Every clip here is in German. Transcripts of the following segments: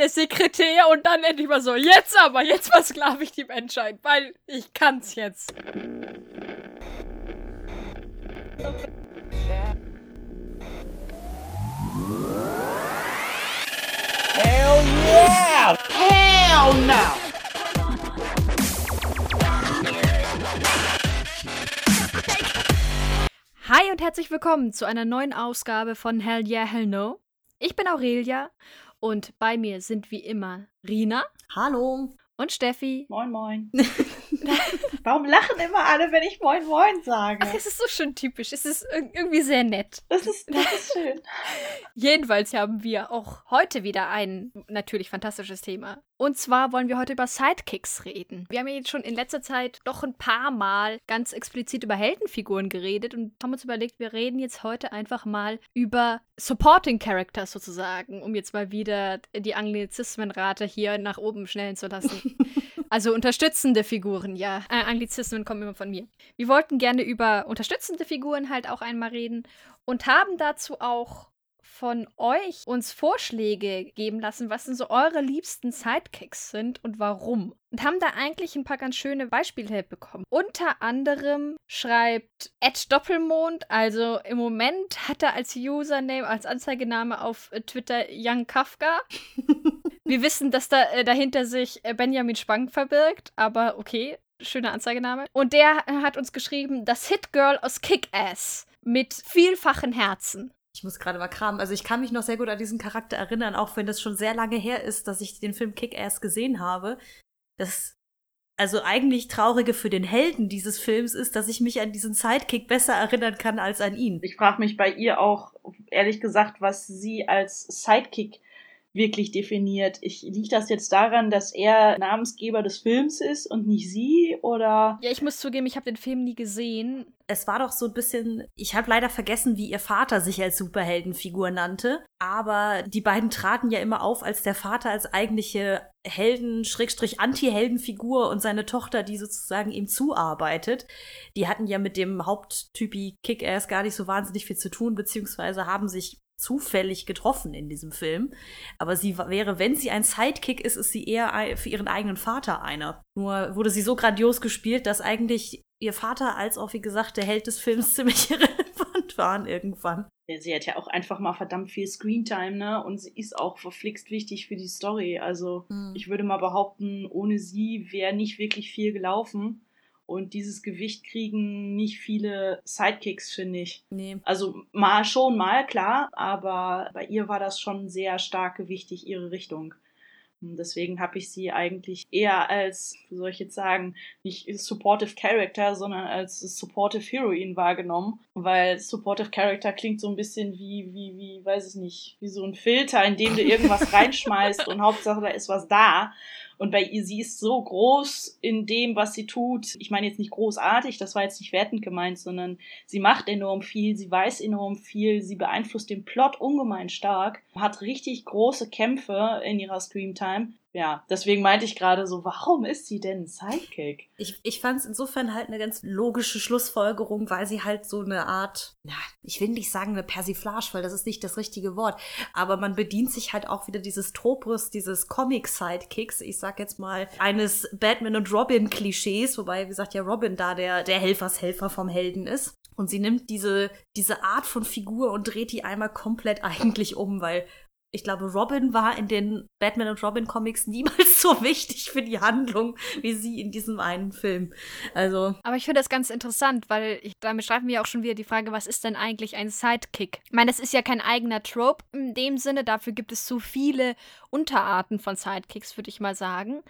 der Sekretär und dann endlich mal so, jetzt aber, jetzt versklave ich die Menschheit, weil ich kann's jetzt. Hell yeah! Hell no! Hi und herzlich willkommen zu einer neuen Ausgabe von Hell Yeah, Hell No. Ich bin Aurelia und bei mir sind wie immer Rina. Hallo. Und Steffi. Moin, moin. Warum lachen immer alle, wenn ich Moin Moin sage? Ach, es ist so schön typisch. Es ist irgendwie sehr nett. Das ist, das ist schön. Jedenfalls haben wir auch heute wieder ein natürlich fantastisches Thema. Und zwar wollen wir heute über Sidekicks reden. Wir haben ja jetzt schon in letzter Zeit doch ein paar Mal ganz explizit über Heldenfiguren geredet und haben uns überlegt, wir reden jetzt heute einfach mal über Supporting Characters sozusagen, um jetzt mal wieder die Anglizismenrate hier nach oben schnellen zu lassen. also unterstützende Figuren, ja. Äh, Anglizismen kommen immer von mir. Wir wollten gerne über unterstützende Figuren halt auch einmal reden und haben dazu auch von euch uns Vorschläge geben lassen, was denn so eure liebsten Sidekicks sind und warum. Und haben da eigentlich ein paar ganz schöne Beispiele bekommen. Unter anderem schreibt Ed Doppelmond, also im Moment hat er als Username, als Anzeigename auf Twitter Young Kafka. Wir wissen, dass da äh, dahinter sich äh, Benjamin Spang verbirgt, aber okay, schöner Anzeigename. Und der hat uns geschrieben, das Hit Girl aus Kick-Ass mit vielfachen Herzen. Ich muss gerade mal kramen. Also ich kann mich noch sehr gut an diesen Charakter erinnern, auch wenn das schon sehr lange her ist, dass ich den Film Kick-Ass gesehen habe. Das also eigentlich Traurige für den Helden dieses Films ist, dass ich mich an diesen Sidekick besser erinnern kann als an ihn. Ich frage mich bei ihr auch, ehrlich gesagt, was sie als Sidekick wirklich definiert. Ich, liegt das jetzt daran, dass er Namensgeber des Films ist und nicht sie? Oder? Ja, ich muss zugeben, ich habe den Film nie gesehen. Es war doch so ein bisschen, ich habe leider vergessen, wie ihr Vater sich als Superheldenfigur nannte, aber die beiden traten ja immer auf als der Vater als eigentliche Helden, Schrägstrich Anti-Heldenfigur und seine Tochter, die sozusagen ihm zuarbeitet. Die hatten ja mit dem Haupttypi Kick-Ass gar nicht so wahnsinnig viel zu tun, beziehungsweise haben sich zufällig getroffen in diesem Film. Aber sie wäre, wenn sie ein Sidekick ist, ist sie eher für ihren eigenen Vater einer. Nur wurde sie so grandios gespielt, dass eigentlich ihr Vater als auch, wie gesagt, der Held des Films ziemlich irrelevant waren irgendwann. Sie hat ja auch einfach mal verdammt viel Screentime, ne? Und sie ist auch verflixt wichtig für die Story. Also, hm. ich würde mal behaupten, ohne sie wäre nicht wirklich viel gelaufen. Und dieses Gewicht kriegen nicht viele Sidekicks, finde ich. Nee. Also mal schon, mal klar, aber bei ihr war das schon sehr stark gewichtig, ihre Richtung. Und deswegen habe ich sie eigentlich eher als, wie soll ich jetzt sagen, nicht Supportive Character, sondern als Supportive Heroine wahrgenommen. Weil Supportive Character klingt so ein bisschen wie, wie, wie, weiß ich nicht, wie so ein Filter, in dem du irgendwas reinschmeißt und Hauptsache da ist was da. Und bei ihr, sie ist so groß in dem, was sie tut. Ich meine jetzt nicht großartig, das war jetzt nicht wertend gemeint, sondern sie macht enorm viel, sie weiß enorm viel, sie beeinflusst den Plot ungemein stark, hat richtig große Kämpfe in ihrer Screamtime ja, deswegen meinte ich gerade so, warum ist sie denn Sidekick? Ich, ich fand es insofern halt eine ganz logische Schlussfolgerung, weil sie halt so eine Art, ja, ich will nicht sagen eine Persiflage, weil das ist nicht das richtige Wort, aber man bedient sich halt auch wieder dieses Tropus, dieses Comic-Sidekicks, ich sag jetzt mal, eines Batman und Robin-Klischees, wobei, wie gesagt, ja Robin da der, der Helfershelfer vom Helden ist. Und sie nimmt diese, diese Art von Figur und dreht die einmal komplett eigentlich um, weil ich glaube, Robin war in den Batman und Robin Comics niemals so wichtig für die Handlung wie sie in diesem einen Film. Also. Aber ich finde das ganz interessant, weil ich, damit schreiben wir auch schon wieder die Frage, was ist denn eigentlich ein Sidekick? Ich meine, das ist ja kein eigener Trope in dem Sinne, dafür gibt es so viele Unterarten von Sidekicks, würde ich mal sagen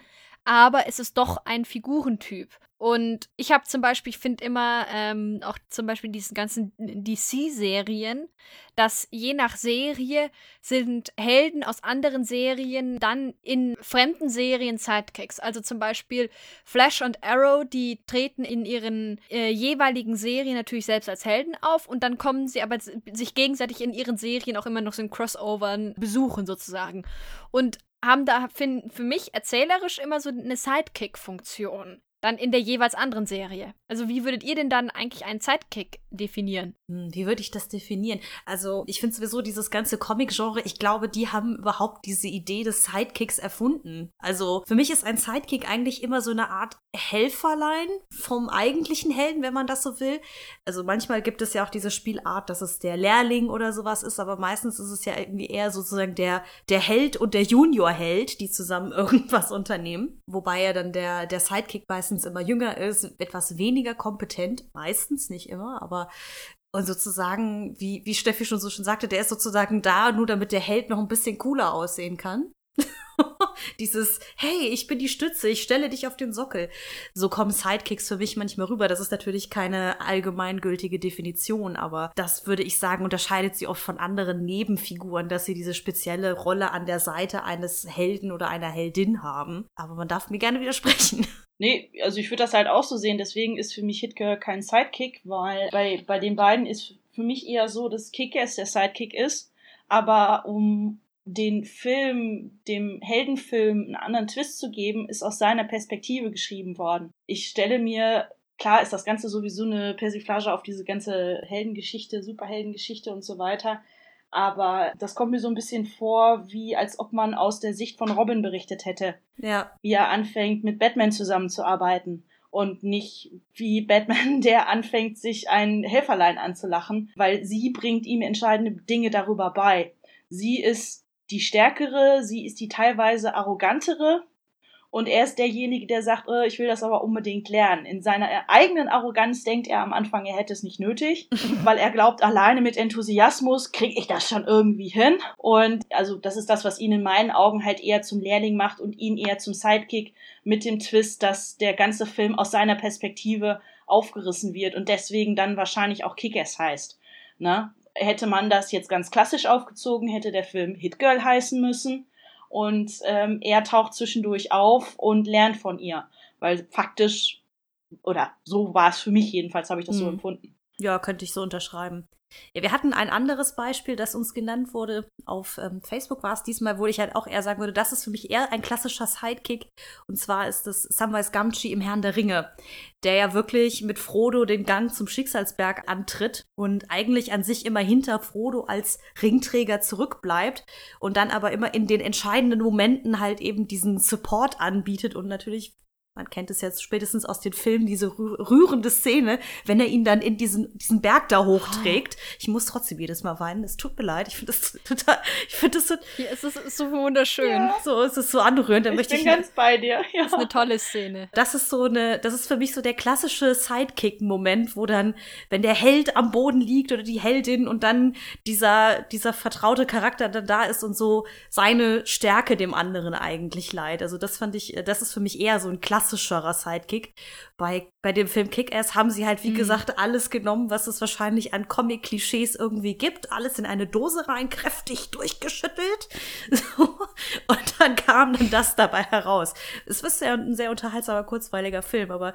aber es ist doch ein Figurentyp. Und ich habe zum Beispiel, ich finde immer ähm, auch zum Beispiel diesen ganzen DC-Serien, dass je nach Serie sind Helden aus anderen Serien dann in fremden Serien Sidekicks. Also zum Beispiel Flash und Arrow, die treten in ihren äh, jeweiligen Serien natürlich selbst als Helden auf und dann kommen sie aber sich gegenseitig in ihren Serien auch immer noch so in Crossovern besuchen sozusagen. Und haben da für, für mich erzählerisch immer so eine Sidekick-Funktion. Dann in der jeweils anderen Serie. Also wie würdet ihr denn dann eigentlich einen Sidekick definieren? Hm, wie würde ich das definieren? Also ich finde sowieso dieses ganze Comic-Genre, ich glaube, die haben überhaupt diese Idee des Sidekicks erfunden. Also für mich ist ein Sidekick eigentlich immer so eine Art Helferlein vom eigentlichen Helden, wenn man das so will. Also manchmal gibt es ja auch diese Spielart, dass es der Lehrling oder sowas ist, aber meistens ist es ja irgendwie eher sozusagen der, der Held und der Junior-Held, die zusammen irgendwas unternehmen. Wobei ja dann der, der Sidekick meistens immer jünger ist, etwas weniger kompetent, meistens, nicht immer, aber und sozusagen, wie, wie Steffi schon so schon sagte, der ist sozusagen da, nur damit der Held noch ein bisschen cooler aussehen kann. Dieses, hey, ich bin die Stütze, ich stelle dich auf den Sockel. So kommen Sidekicks für mich manchmal rüber. Das ist natürlich keine allgemeingültige Definition, aber das würde ich sagen, unterscheidet sie oft von anderen Nebenfiguren, dass sie diese spezielle Rolle an der Seite eines Helden oder einer Heldin haben. Aber man darf mir gerne widersprechen. Nee, also ich würde das halt auch so sehen. Deswegen ist für mich Hitgirl kein Sidekick, weil bei, bei den beiden ist für mich eher so, dass Kickers der Sidekick ist. Aber um den Film, dem Heldenfilm einen anderen Twist zu geben, ist aus seiner Perspektive geschrieben worden. Ich stelle mir, klar ist das Ganze sowieso eine Persiflage auf diese ganze Heldengeschichte, Superheldengeschichte und so weiter. Aber das kommt mir so ein bisschen vor, wie als ob man aus der Sicht von Robin berichtet hätte. Ja. Wie er anfängt, mit Batman zusammenzuarbeiten und nicht wie Batman, der anfängt, sich ein Helferlein anzulachen, weil sie bringt ihm entscheidende Dinge darüber bei. Sie ist die stärkere, sie ist die teilweise arrogantere und er ist derjenige, der sagt, oh, ich will das aber unbedingt lernen. In seiner eigenen Arroganz denkt er am Anfang, er hätte es nicht nötig, weil er glaubt, alleine mit Enthusiasmus kriege ich das schon irgendwie hin. Und also das ist das, was ihn in meinen Augen halt eher zum Lehrling macht und ihn eher zum Sidekick mit dem Twist, dass der ganze Film aus seiner Perspektive aufgerissen wird und deswegen dann wahrscheinlich auch Kick-Ass heißt. Ne? Hätte man das jetzt ganz klassisch aufgezogen, hätte der Film Hit Girl heißen müssen. Und ähm, er taucht zwischendurch auf und lernt von ihr. Weil faktisch, oder so war es für mich jedenfalls, habe ich das hm. so empfunden. Ja, könnte ich so unterschreiben. Ja, wir hatten ein anderes Beispiel, das uns genannt wurde. Auf ähm, Facebook war es diesmal, wo ich halt auch eher sagen würde, das ist für mich eher ein klassischer Sidekick. Und zwar ist es Samwise Gamgee im Herrn der Ringe, der ja wirklich mit Frodo den Gang zum Schicksalsberg antritt und eigentlich an sich immer hinter Frodo als Ringträger zurückbleibt und dann aber immer in den entscheidenden Momenten halt eben diesen Support anbietet und natürlich man kennt es jetzt spätestens aus den Filmen, diese rührende Szene, wenn er ihn dann in diesen, diesen Berg da hochträgt. Ich muss trotzdem jedes Mal weinen. Es tut mir leid. Ich finde das total, ich finde das so. Ja, es ist so wunderschön. Ja. So, es ist so anrührend. Da ich möchte bin ich ganz bei dir. Ja. Das ist eine tolle Szene. Das ist so eine, das ist für mich so der klassische Sidekick-Moment, wo dann, wenn der Held am Boden liegt oder die Heldin und dann dieser, dieser vertraute Charakter dann da ist und so seine Stärke dem anderen eigentlich leiht. Also das fand ich, das ist für mich eher so ein klassischer klassischerer Sidekick. Bei, bei dem Film Kick-Ass haben sie halt, wie mhm. gesagt, alles genommen, was es wahrscheinlich an Comic-Klischees irgendwie gibt. Alles in eine Dose rein, kräftig durchgeschüttelt. So. Und dann kam dann das dabei heraus. Es ist ja ein sehr unterhaltsamer, kurzweiliger Film, aber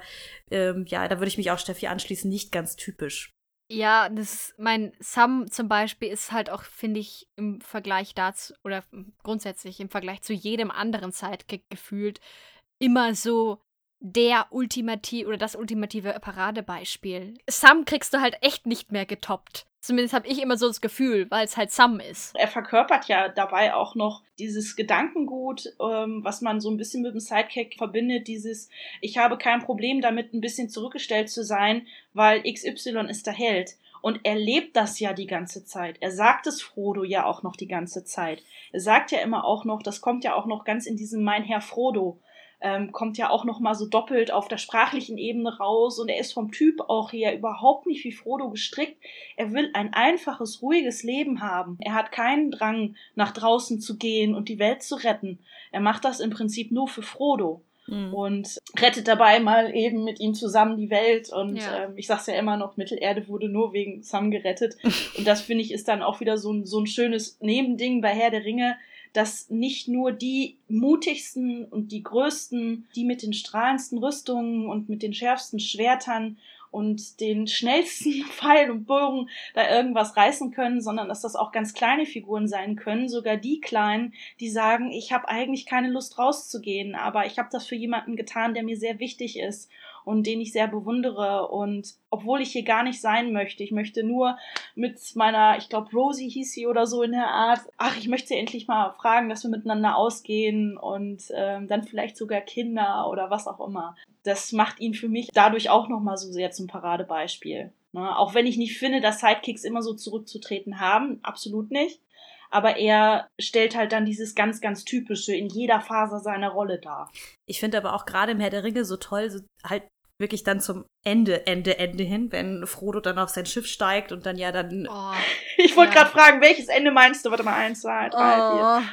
ähm, ja, da würde ich mich auch Steffi anschließen, nicht ganz typisch. Ja, das mein Sam zum Beispiel ist halt auch, finde ich, im Vergleich dazu, oder grundsätzlich im Vergleich zu jedem anderen Sidekick gefühlt, immer so der ultimative oder das ultimative Paradebeispiel. Sam kriegst du halt echt nicht mehr getoppt. Zumindest habe ich immer so das Gefühl, weil es halt Sam ist. Er verkörpert ja dabei auch noch dieses Gedankengut, ähm, was man so ein bisschen mit dem Sidekick verbindet, dieses ich habe kein Problem damit, ein bisschen zurückgestellt zu sein, weil XY ist der Held. Und er lebt das ja die ganze Zeit. Er sagt es Frodo ja auch noch die ganze Zeit. Er sagt ja immer auch noch, das kommt ja auch noch ganz in diesem Mein Herr Frodo ähm, kommt ja auch noch mal so doppelt auf der sprachlichen Ebene raus und er ist vom Typ auch her überhaupt nicht wie Frodo gestrickt. Er will ein einfaches, ruhiges Leben haben. Er hat keinen Drang, nach draußen zu gehen und die Welt zu retten. Er macht das im Prinzip nur für Frodo. Mhm. Und rettet dabei mal eben mit ihm zusammen die Welt. Und ja. ähm, ich sag's ja immer noch, Mittelerde wurde nur wegen Sam gerettet. und das finde ich ist dann auch wieder so ein, so ein schönes Nebending bei Herr der Ringe dass nicht nur die mutigsten und die größten, die mit den strahlendsten Rüstungen und mit den schärfsten Schwertern und den schnellsten Pfeil und Bogen da irgendwas reißen können, sondern dass das auch ganz kleine Figuren sein können, sogar die kleinen, die sagen, ich habe eigentlich keine Lust rauszugehen, aber ich habe das für jemanden getan, der mir sehr wichtig ist und den ich sehr bewundere. Und obwohl ich hier gar nicht sein möchte, ich möchte nur mit meiner, ich glaube, Rosie hieß sie oder so in der Art, ach, ich möchte sie endlich mal fragen, dass wir miteinander ausgehen und ähm, dann vielleicht sogar Kinder oder was auch immer. Das macht ihn für mich dadurch auch nochmal so sehr zum Paradebeispiel. Ne? Auch wenn ich nicht finde, dass Sidekicks immer so zurückzutreten haben, absolut nicht aber er stellt halt dann dieses ganz, ganz typische in jeder Phase seiner Rolle dar. Ich finde aber auch gerade im Herr der Ringe so toll, so halt wirklich dann zum Ende, Ende, Ende hin, wenn Frodo dann auf sein Schiff steigt und dann ja dann. Oh, ich wollte ja. gerade fragen, welches Ende meinst du? Warte mal, eins, zwei, drei, oh. vier.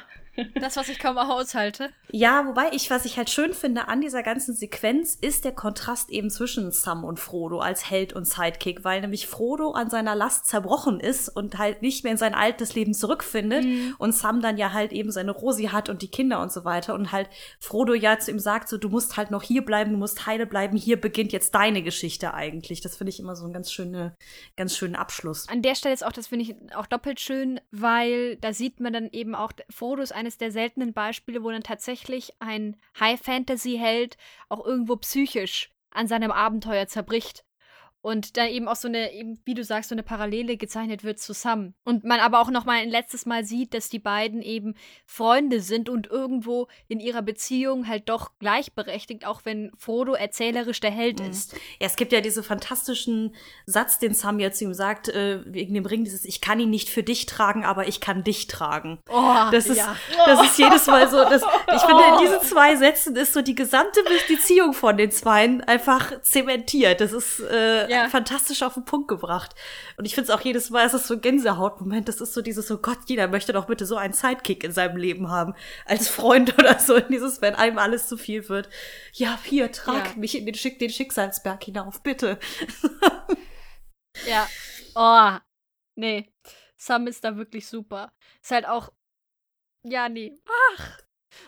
Das, was ich kaum aushalte. Ja, wobei ich, was ich halt schön finde an dieser ganzen Sequenz, ist der Kontrast eben zwischen Sam und Frodo als Held und Sidekick, weil nämlich Frodo an seiner Last zerbrochen ist und halt nicht mehr in sein altes Leben zurückfindet mhm. und Sam dann ja halt eben seine Rosi hat und die Kinder und so weiter und halt Frodo ja zu ihm sagt, so, du musst halt noch hier bleiben, du musst heile bleiben, hier beginnt jetzt deine Geschichte eigentlich. Das finde ich immer so ein ganz schöne, ganz schönen Abschluss. An der Stelle ist auch, das finde ich auch doppelt schön, weil da sieht man dann eben auch, Frodo ist ein eines der seltenen Beispiele, wo dann tatsächlich ein High-Fantasy-Held auch irgendwo psychisch an seinem Abenteuer zerbricht und da eben auch so eine, eben, wie du sagst, so eine Parallele gezeichnet wird zusammen. Und man aber auch noch mal ein letztes Mal sieht, dass die beiden eben Freunde sind und irgendwo in ihrer Beziehung halt doch gleichberechtigt, auch wenn Frodo erzählerisch der Held mhm. ist. Ja, es gibt ja diesen fantastischen Satz, den Sam jetzt ihm sagt, äh, wegen dem Ring, dieses Ich kann ihn nicht für dich tragen, aber ich kann dich tragen. Oh, das ist, ja. das ist jedes Mal so, das, ich finde, in diesen zwei Sätzen ist so die gesamte Beziehung von den Zweien einfach zementiert. Das ist, äh, ja. Fantastisch auf den Punkt gebracht. Und ich finde es auch jedes Mal, es ist so ein Gänsehautmoment. Das ist so dieses, so Gott, jeder möchte doch bitte so einen Sidekick in seinem Leben haben. Als Freund oder so. Dieses, wenn einem alles zu viel wird. Ja, hier, trag ja. mich in den, Schick den Schicksalsberg hinauf, bitte. ja. Oh. Nee. Sam ist da wirklich super. Ist halt auch. Ja, nee. Ach.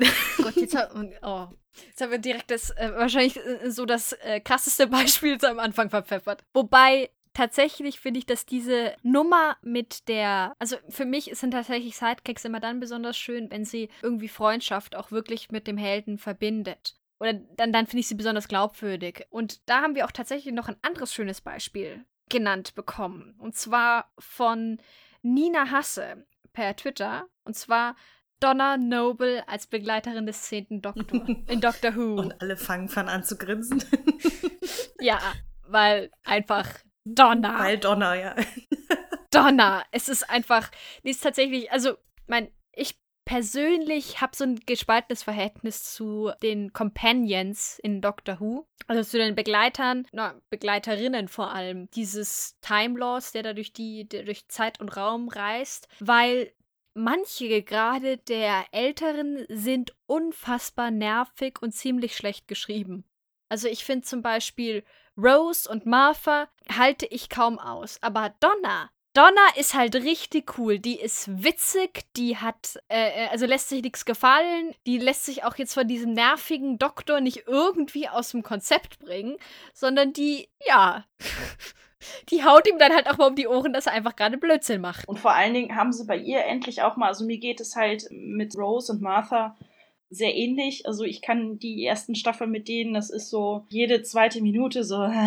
Oh Gott, jetzt oh, jetzt haben wir direkt das, äh, wahrscheinlich äh, so das äh, krasseste Beispiel am Anfang verpfeffert. Wobei, tatsächlich finde ich, dass diese Nummer mit der, also für mich sind tatsächlich Sidekicks immer dann besonders schön, wenn sie irgendwie Freundschaft auch wirklich mit dem Helden verbindet. Oder dann, dann finde ich sie besonders glaubwürdig. Und da haben wir auch tatsächlich noch ein anderes schönes Beispiel genannt bekommen. Und zwar von Nina Hasse per Twitter. Und zwar Donna Noble als Begleiterin des zehnten Doktor in Doctor Who. Und alle fangen von an zu grinsen. ja, weil einfach Donna. Weil Donna, ja. Donna. Es ist einfach, die ist tatsächlich, also, mein, ich persönlich habe so ein gespaltenes Verhältnis zu den Companions in Doctor Who. Also zu den Begleitern, na, Begleiterinnen vor allem. Dieses Time Loss, der da durch die, der durch Zeit und Raum reist, weil manche gerade der Älteren sind unfassbar nervig und ziemlich schlecht geschrieben. Also ich finde zum Beispiel Rose und Martha halte ich kaum aus, aber Donna, Donna ist halt richtig cool. Die ist witzig, die hat, äh, äh also lässt sich nichts gefallen. Die lässt sich auch jetzt von diesem nervigen Doktor nicht irgendwie aus dem Konzept bringen, sondern die, ja, die haut ihm dann halt auch mal um die Ohren, dass er einfach gerade Blödsinn macht. Und vor allen Dingen haben sie bei ihr endlich auch mal, also mir geht es halt mit Rose und Martha sehr ähnlich. Also ich kann die ersten Staffeln mit denen, das ist so jede zweite Minute so.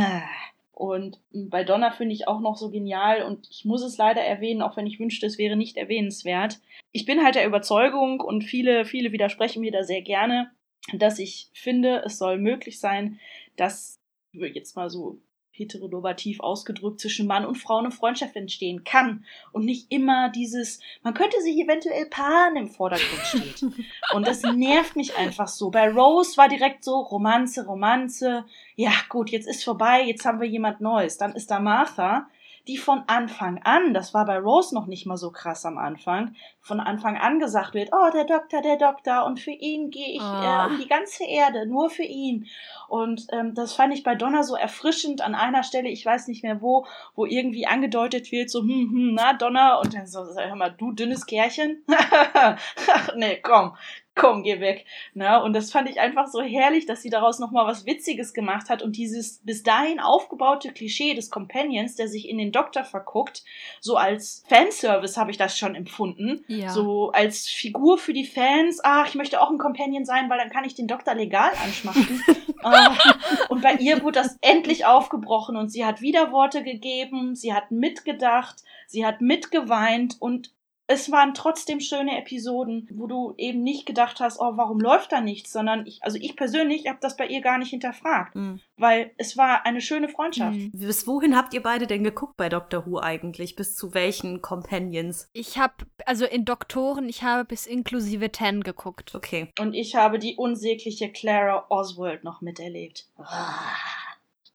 Und bei Donna finde ich auch noch so genial und ich muss es leider erwähnen, auch wenn ich wünschte, es wäre nicht erwähnenswert. Ich bin halt der Überzeugung und viele, viele widersprechen mir da sehr gerne, dass ich finde, es soll möglich sein, dass jetzt mal so heteronormativ ausgedrückt zwischen Mann und Frau eine Freundschaft entstehen kann und nicht immer dieses, man könnte sich eventuell paaren im Vordergrund steht. Und das nervt mich einfach so. Bei Rose war direkt so Romanze, Romanze. Ja, gut, jetzt ist vorbei, jetzt haben wir jemand Neues. Dann ist da Martha, die von Anfang an, das war bei Rose noch nicht mal so krass am Anfang, von Anfang an gesagt wird, oh, der Doktor, der Doktor, und für ihn gehe ich Oh. äh, um die ganze Erde, nur für ihn. Und ähm, das fand ich bei Donna so erfrischend an einer Stelle, ich weiß nicht mehr wo, wo irgendwie angedeutet wird, so, hm, hm, na, Donna, und dann so, sag hör mal, du dünnes Kärchen? nee, komm, komm, geh weg. Na, und das fand ich einfach so herrlich, dass sie daraus nochmal was Witziges gemacht hat und dieses bis dahin aufgebaute Klischee des Companions, der sich in den Doktor verguckt, so als Fanservice habe ich das schon empfunden. Ja. So als Figur für die Fans, ach, ich möchte auch ein Companion sein, weil dann kann ich den Doktor legal anschmachten. Ah, und bei ihr wurde das endlich aufgebrochen und sie hat wieder Worte gegeben, sie hat mitgedacht, sie hat mitgeweint und es waren trotzdem schöne Episoden, wo du eben nicht gedacht hast, oh, warum läuft da nichts, sondern ich, also ich persönlich habe das bei ihr gar nicht hinterfragt, Mhm. weil es war eine schöne Freundschaft. Mhm. Bis wohin habt ihr beide denn geguckt bei Doctor Who eigentlich? Bis zu welchen Companions? Ich habe, also in Doktoren, ich habe bis inklusive 10 geguckt. Okay. Und ich habe die unsägliche Clara Oswald noch miterlebt. Ah.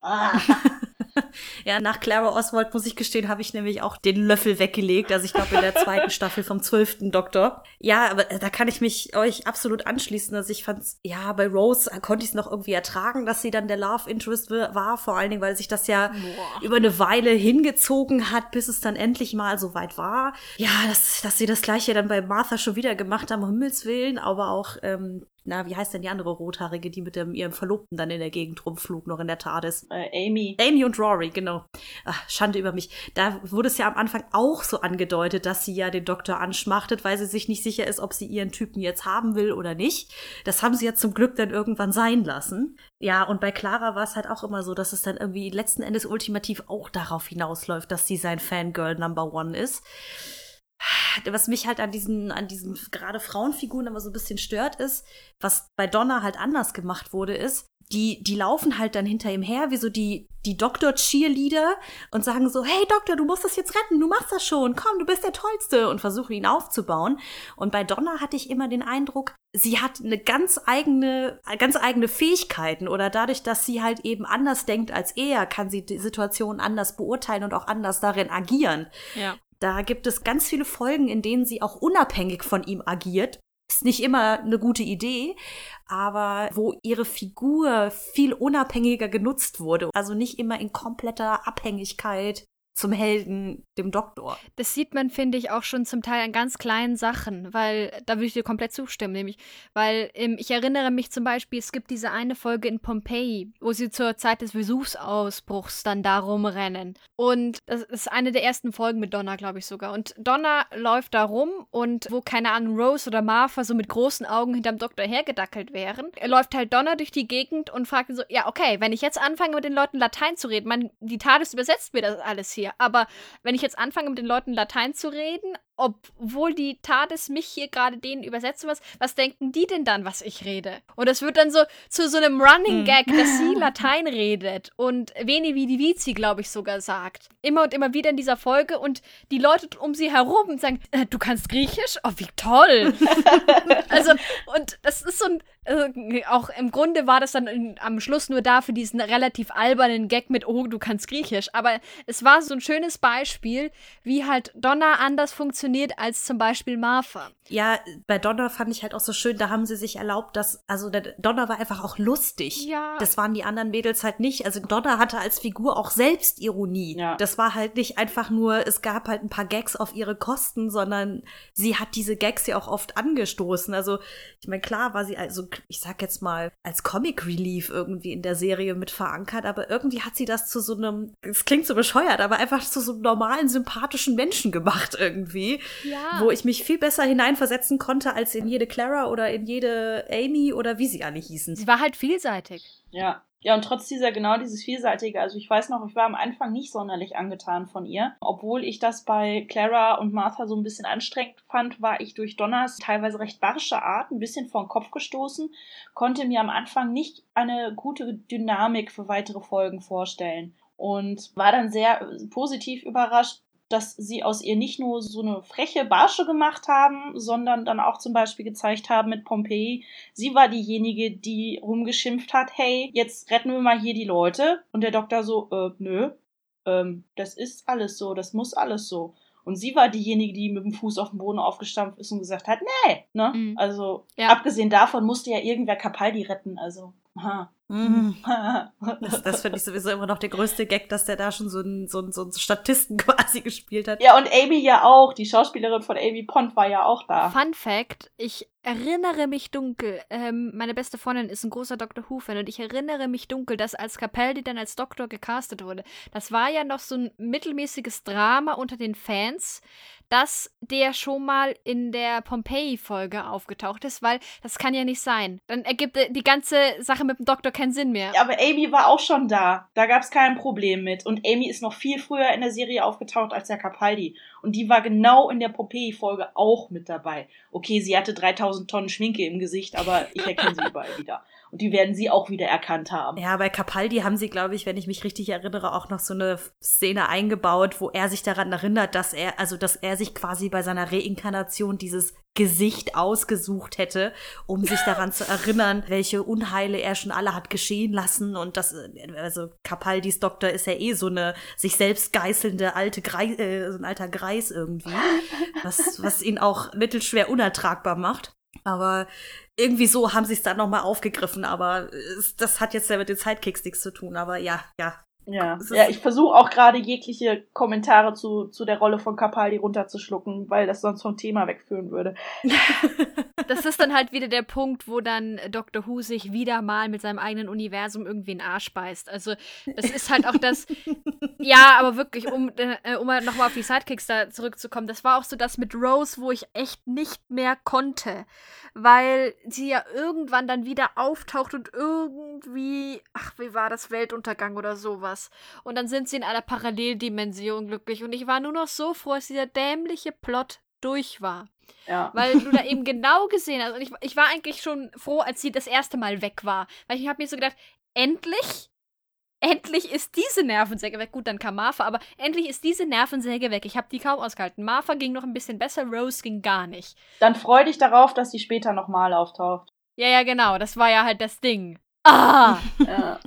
Ah. Ja, nach Clara Oswald, muss ich gestehen, habe ich nämlich auch den Löffel weggelegt. Also ich glaube in der zweiten Staffel vom zwölften Doktor. Ja, aber äh, da kann ich mich euch absolut anschließen. Also ich fand's, ja, bei Rose äh, konnte ich es noch irgendwie ertragen, dass sie dann der Love Interest war. Vor allen Dingen, weil sich das ja über eine Weile hingezogen hat, bis es dann endlich mal so weit war. Ja, dass, dass sie das gleiche dann bei Martha schon wieder gemacht haben, um Himmels Willen, aber auch, ähm, na, wie heißt denn die andere Rothaarige, die mit dem, ihrem Verlobten dann in der Gegend rumflog, noch in der TARDIS? Äh, Amy. Amy und Rory, genau. Ach, Schande über mich. Da wurde es ja am Anfang auch so angedeutet, dass sie ja den Doktor anschmachtet, weil sie sich nicht sicher ist, ob sie ihren Typen jetzt haben will oder nicht. Das haben sie ja zum Glück dann irgendwann sein lassen. Ja, und bei Clara war es halt auch immer so, dass es dann irgendwie letzten Endes ultimativ auch darauf hinausläuft, dass sie sein Fangirl Number One ist. Was mich halt an diesen, an diesen gerade Frauenfiguren immer so ein bisschen stört, ist, was bei Donna halt anders gemacht wurde, ist, die, die laufen halt dann hinter ihm her, wie so die, die Doktor-Cheerleader und sagen so, hey Doktor, du musst das jetzt retten, du machst das schon, komm, du bist der Tollste und versuchen ihn aufzubauen. Und bei Donna hatte ich immer den Eindruck, sie hat eine ganz eigene, ganz eigene Fähigkeiten oder dadurch, dass sie halt eben anders denkt als er, kann sie die Situation anders beurteilen und auch anders darin agieren. Ja. Da gibt es ganz viele Folgen, in denen sie auch unabhängig von ihm agiert. Ist nicht immer eine gute Idee, aber wo ihre Figur viel unabhängiger genutzt wurde. Also nicht immer in kompletter Abhängigkeit zum Helden, dem Doktor. Das sieht man, finde ich, auch schon zum Teil an ganz kleinen Sachen, weil da würde ich dir komplett zustimmen, nämlich, weil ähm, ich erinnere mich zum Beispiel, es gibt diese eine Folge in Pompeji, wo sie zur Zeit des Vesuviausbruchs dann da rumrennen. Und das ist eine der ersten Folgen mit Donna, glaube ich sogar. Und Donna läuft da rum und wo, keine Ahnung, Rose oder Martha so mit großen Augen hinterm Doktor hergedackelt wären, läuft halt Donna durch die Gegend und fragt so, ja, okay, wenn ich jetzt anfange mit den Leuten Latein zu reden, man, die TARDIS übersetzt mir das alles hier, aber wenn ich jetzt anfange mit den Leuten Latein zu reden, obwohl die TARDIS mich hier gerade denen übersetzt, was, was denken die denn dann, was ich rede? Und es wird dann so zu so einem Running Hm. Gag, dass sie Latein redet und Veni Vidi Vici, glaube ich, sogar sagt. Immer und immer wieder in dieser Folge und die Leute um sie herum sagen, äh, du kannst Griechisch? Oh, wie toll! also, und das ist so ein, äh, auch im Grunde war das dann in, am Schluss nur da für diesen relativ albernen Gag mit, oh, du kannst Griechisch. Aber es war so ein schönes Beispiel, wie halt Donna anders funktioniert als zum Beispiel Martha. Ja, bei Donna fand ich halt auch so schön, da haben sie sich erlaubt, dass, also der Donna war einfach auch lustig. Ja. Das waren die anderen Mädels halt nicht. Also Donna hatte als Figur auch Selbstironie. Ja. Das war halt nicht einfach nur, es gab halt ein paar Gags auf ihre Kosten, sondern sie hat diese Gags ja auch oft angestoßen. Also, ich meine, klar war sie also, ich sag jetzt mal, als Comic Relief irgendwie in der Serie mit verankert, aber irgendwie hat sie das zu so einem, es klingt so bescheuert, aber einfach zu so einem normalen, sympathischen Menschen gemacht irgendwie Ja. wo ich mich viel besser hineinversetzen konnte als in jede Clara oder in jede Amy oder wie sie alle hießen. Sie war halt vielseitig. Ja. Ja, und trotz dieser, genau dieses Vielseitige, also ich weiß noch, ich war am Anfang nicht sonderlich angetan von ihr. Obwohl ich das bei Clara und Martha so ein bisschen anstrengend fand, war ich durch Donners teilweise recht barsche Art ein bisschen vor den Kopf gestoßen, konnte mir am Anfang nicht eine gute Dynamik für weitere Folgen vorstellen. Und war dann sehr positiv überrascht, dass sie aus ihr nicht nur so eine freche Barsche gemacht haben, sondern dann auch zum Beispiel gezeigt haben mit Pompeii, sie war diejenige, die rumgeschimpft hat, hey, jetzt retten wir mal hier die Leute. Und der Doktor so, äh, nö, ähm, das ist alles so, das muss alles so. Und sie war diejenige, die mit dem Fuß auf den Boden aufgestampft ist und gesagt hat, nee, ne? Mhm. Also, Ja. abgesehen davon musste ja irgendwer Capaldi retten, also. Ha. Mhm. Das, das finde ich sowieso immer noch der größte Gag, dass der da schon so einen so einen- so einen Statisten quasi gespielt hat. ja, und Amy ja auch. Die Schauspielerin von Amy Pond war ja auch da. Fun Fact: Ich erinnere mich dunkel. Ähm, meine beste Freundin ist ein großer Doctor Who-Fan und ich erinnere mich dunkel, dass als Capaldi dann als Doktor gecastet wurde, das war ja noch so ein mittelmäßiges Drama unter den Fans, dass der schon mal in der Pompeii-Folge aufgetaucht ist, weil das kann ja nicht sein. Dann ergibt äh, die ganze Sache mit dem Doktor keinen Sinn mehr. Aber Amy war auch schon da. Da gab es kein Problem mit. Und Amy ist noch viel früher in der Serie aufgetaucht als der Capaldi. Und die war genau in der Pompeii-Folge auch mit dabei. Okay, sie hatte 3000 Tonnen Schminke im Gesicht, aber ich erkenne sie überall wieder. Und die werden sie auch wieder erkannt haben. Ja, bei Capaldi haben sie, glaube ich, wenn ich mich richtig erinnere, auch noch so eine Szene eingebaut, wo er sich daran erinnert, dass er, also dass er sich quasi bei seiner Reinkarnation dieses Gesicht ausgesucht hätte, um sich daran zu erinnern, welche Unheile er schon alle hat geschehen lassen und das, also Capaldis Doktor ist ja eh so eine sich selbst geißelnde alte Greis, äh, so ein alter Greis irgendwie, was, was ihn auch mittelschwer unertragbar macht. Aber irgendwie so haben sie es dann nochmal aufgegriffen, aber es, das hat jetzt ja mit den Sidekicks nichts zu tun, aber ja, ja. Ja, ja ich versuche auch gerade jegliche Kommentare zu, zu der Rolle von Capaldi runterzuschlucken, weil das sonst vom Thema wegführen würde. Das ist dann halt wieder der Punkt, wo dann Dr. Who sich wieder mal mit seinem eigenen Universum irgendwie in den Arsch beißt. Also, das ist halt auch das. ja, aber wirklich, um, äh, um nochmal auf die Sidekicks da zurückzukommen, das war auch so das mit Rose, wo ich echt nicht mehr konnte. Weil sie ja irgendwann dann wieder auftaucht und irgendwie. Ach, wie war das? Weltuntergang oder sowas. Und dann sind sie in einer Paralleldimension glücklich. Und ich war nur noch so froh, dass dieser dämliche Plot durch war. Ja. Weil du da eben genau gesehen hast. Und ich, ich war eigentlich schon froh, als sie das erste Mal weg war. Weil ich habe mir so gedacht, endlich, endlich ist diese Nervensäge weg. Gut, dann kam Martha, aber endlich ist diese Nervensäge weg. Ich habe die kaum ausgehalten. Martha ging noch ein bisschen besser, Rose ging gar nicht. Dann freu dich darauf, dass sie später nochmal auftaucht. Ja, ja, genau. Das war ja halt das Ding. Ah! Ja.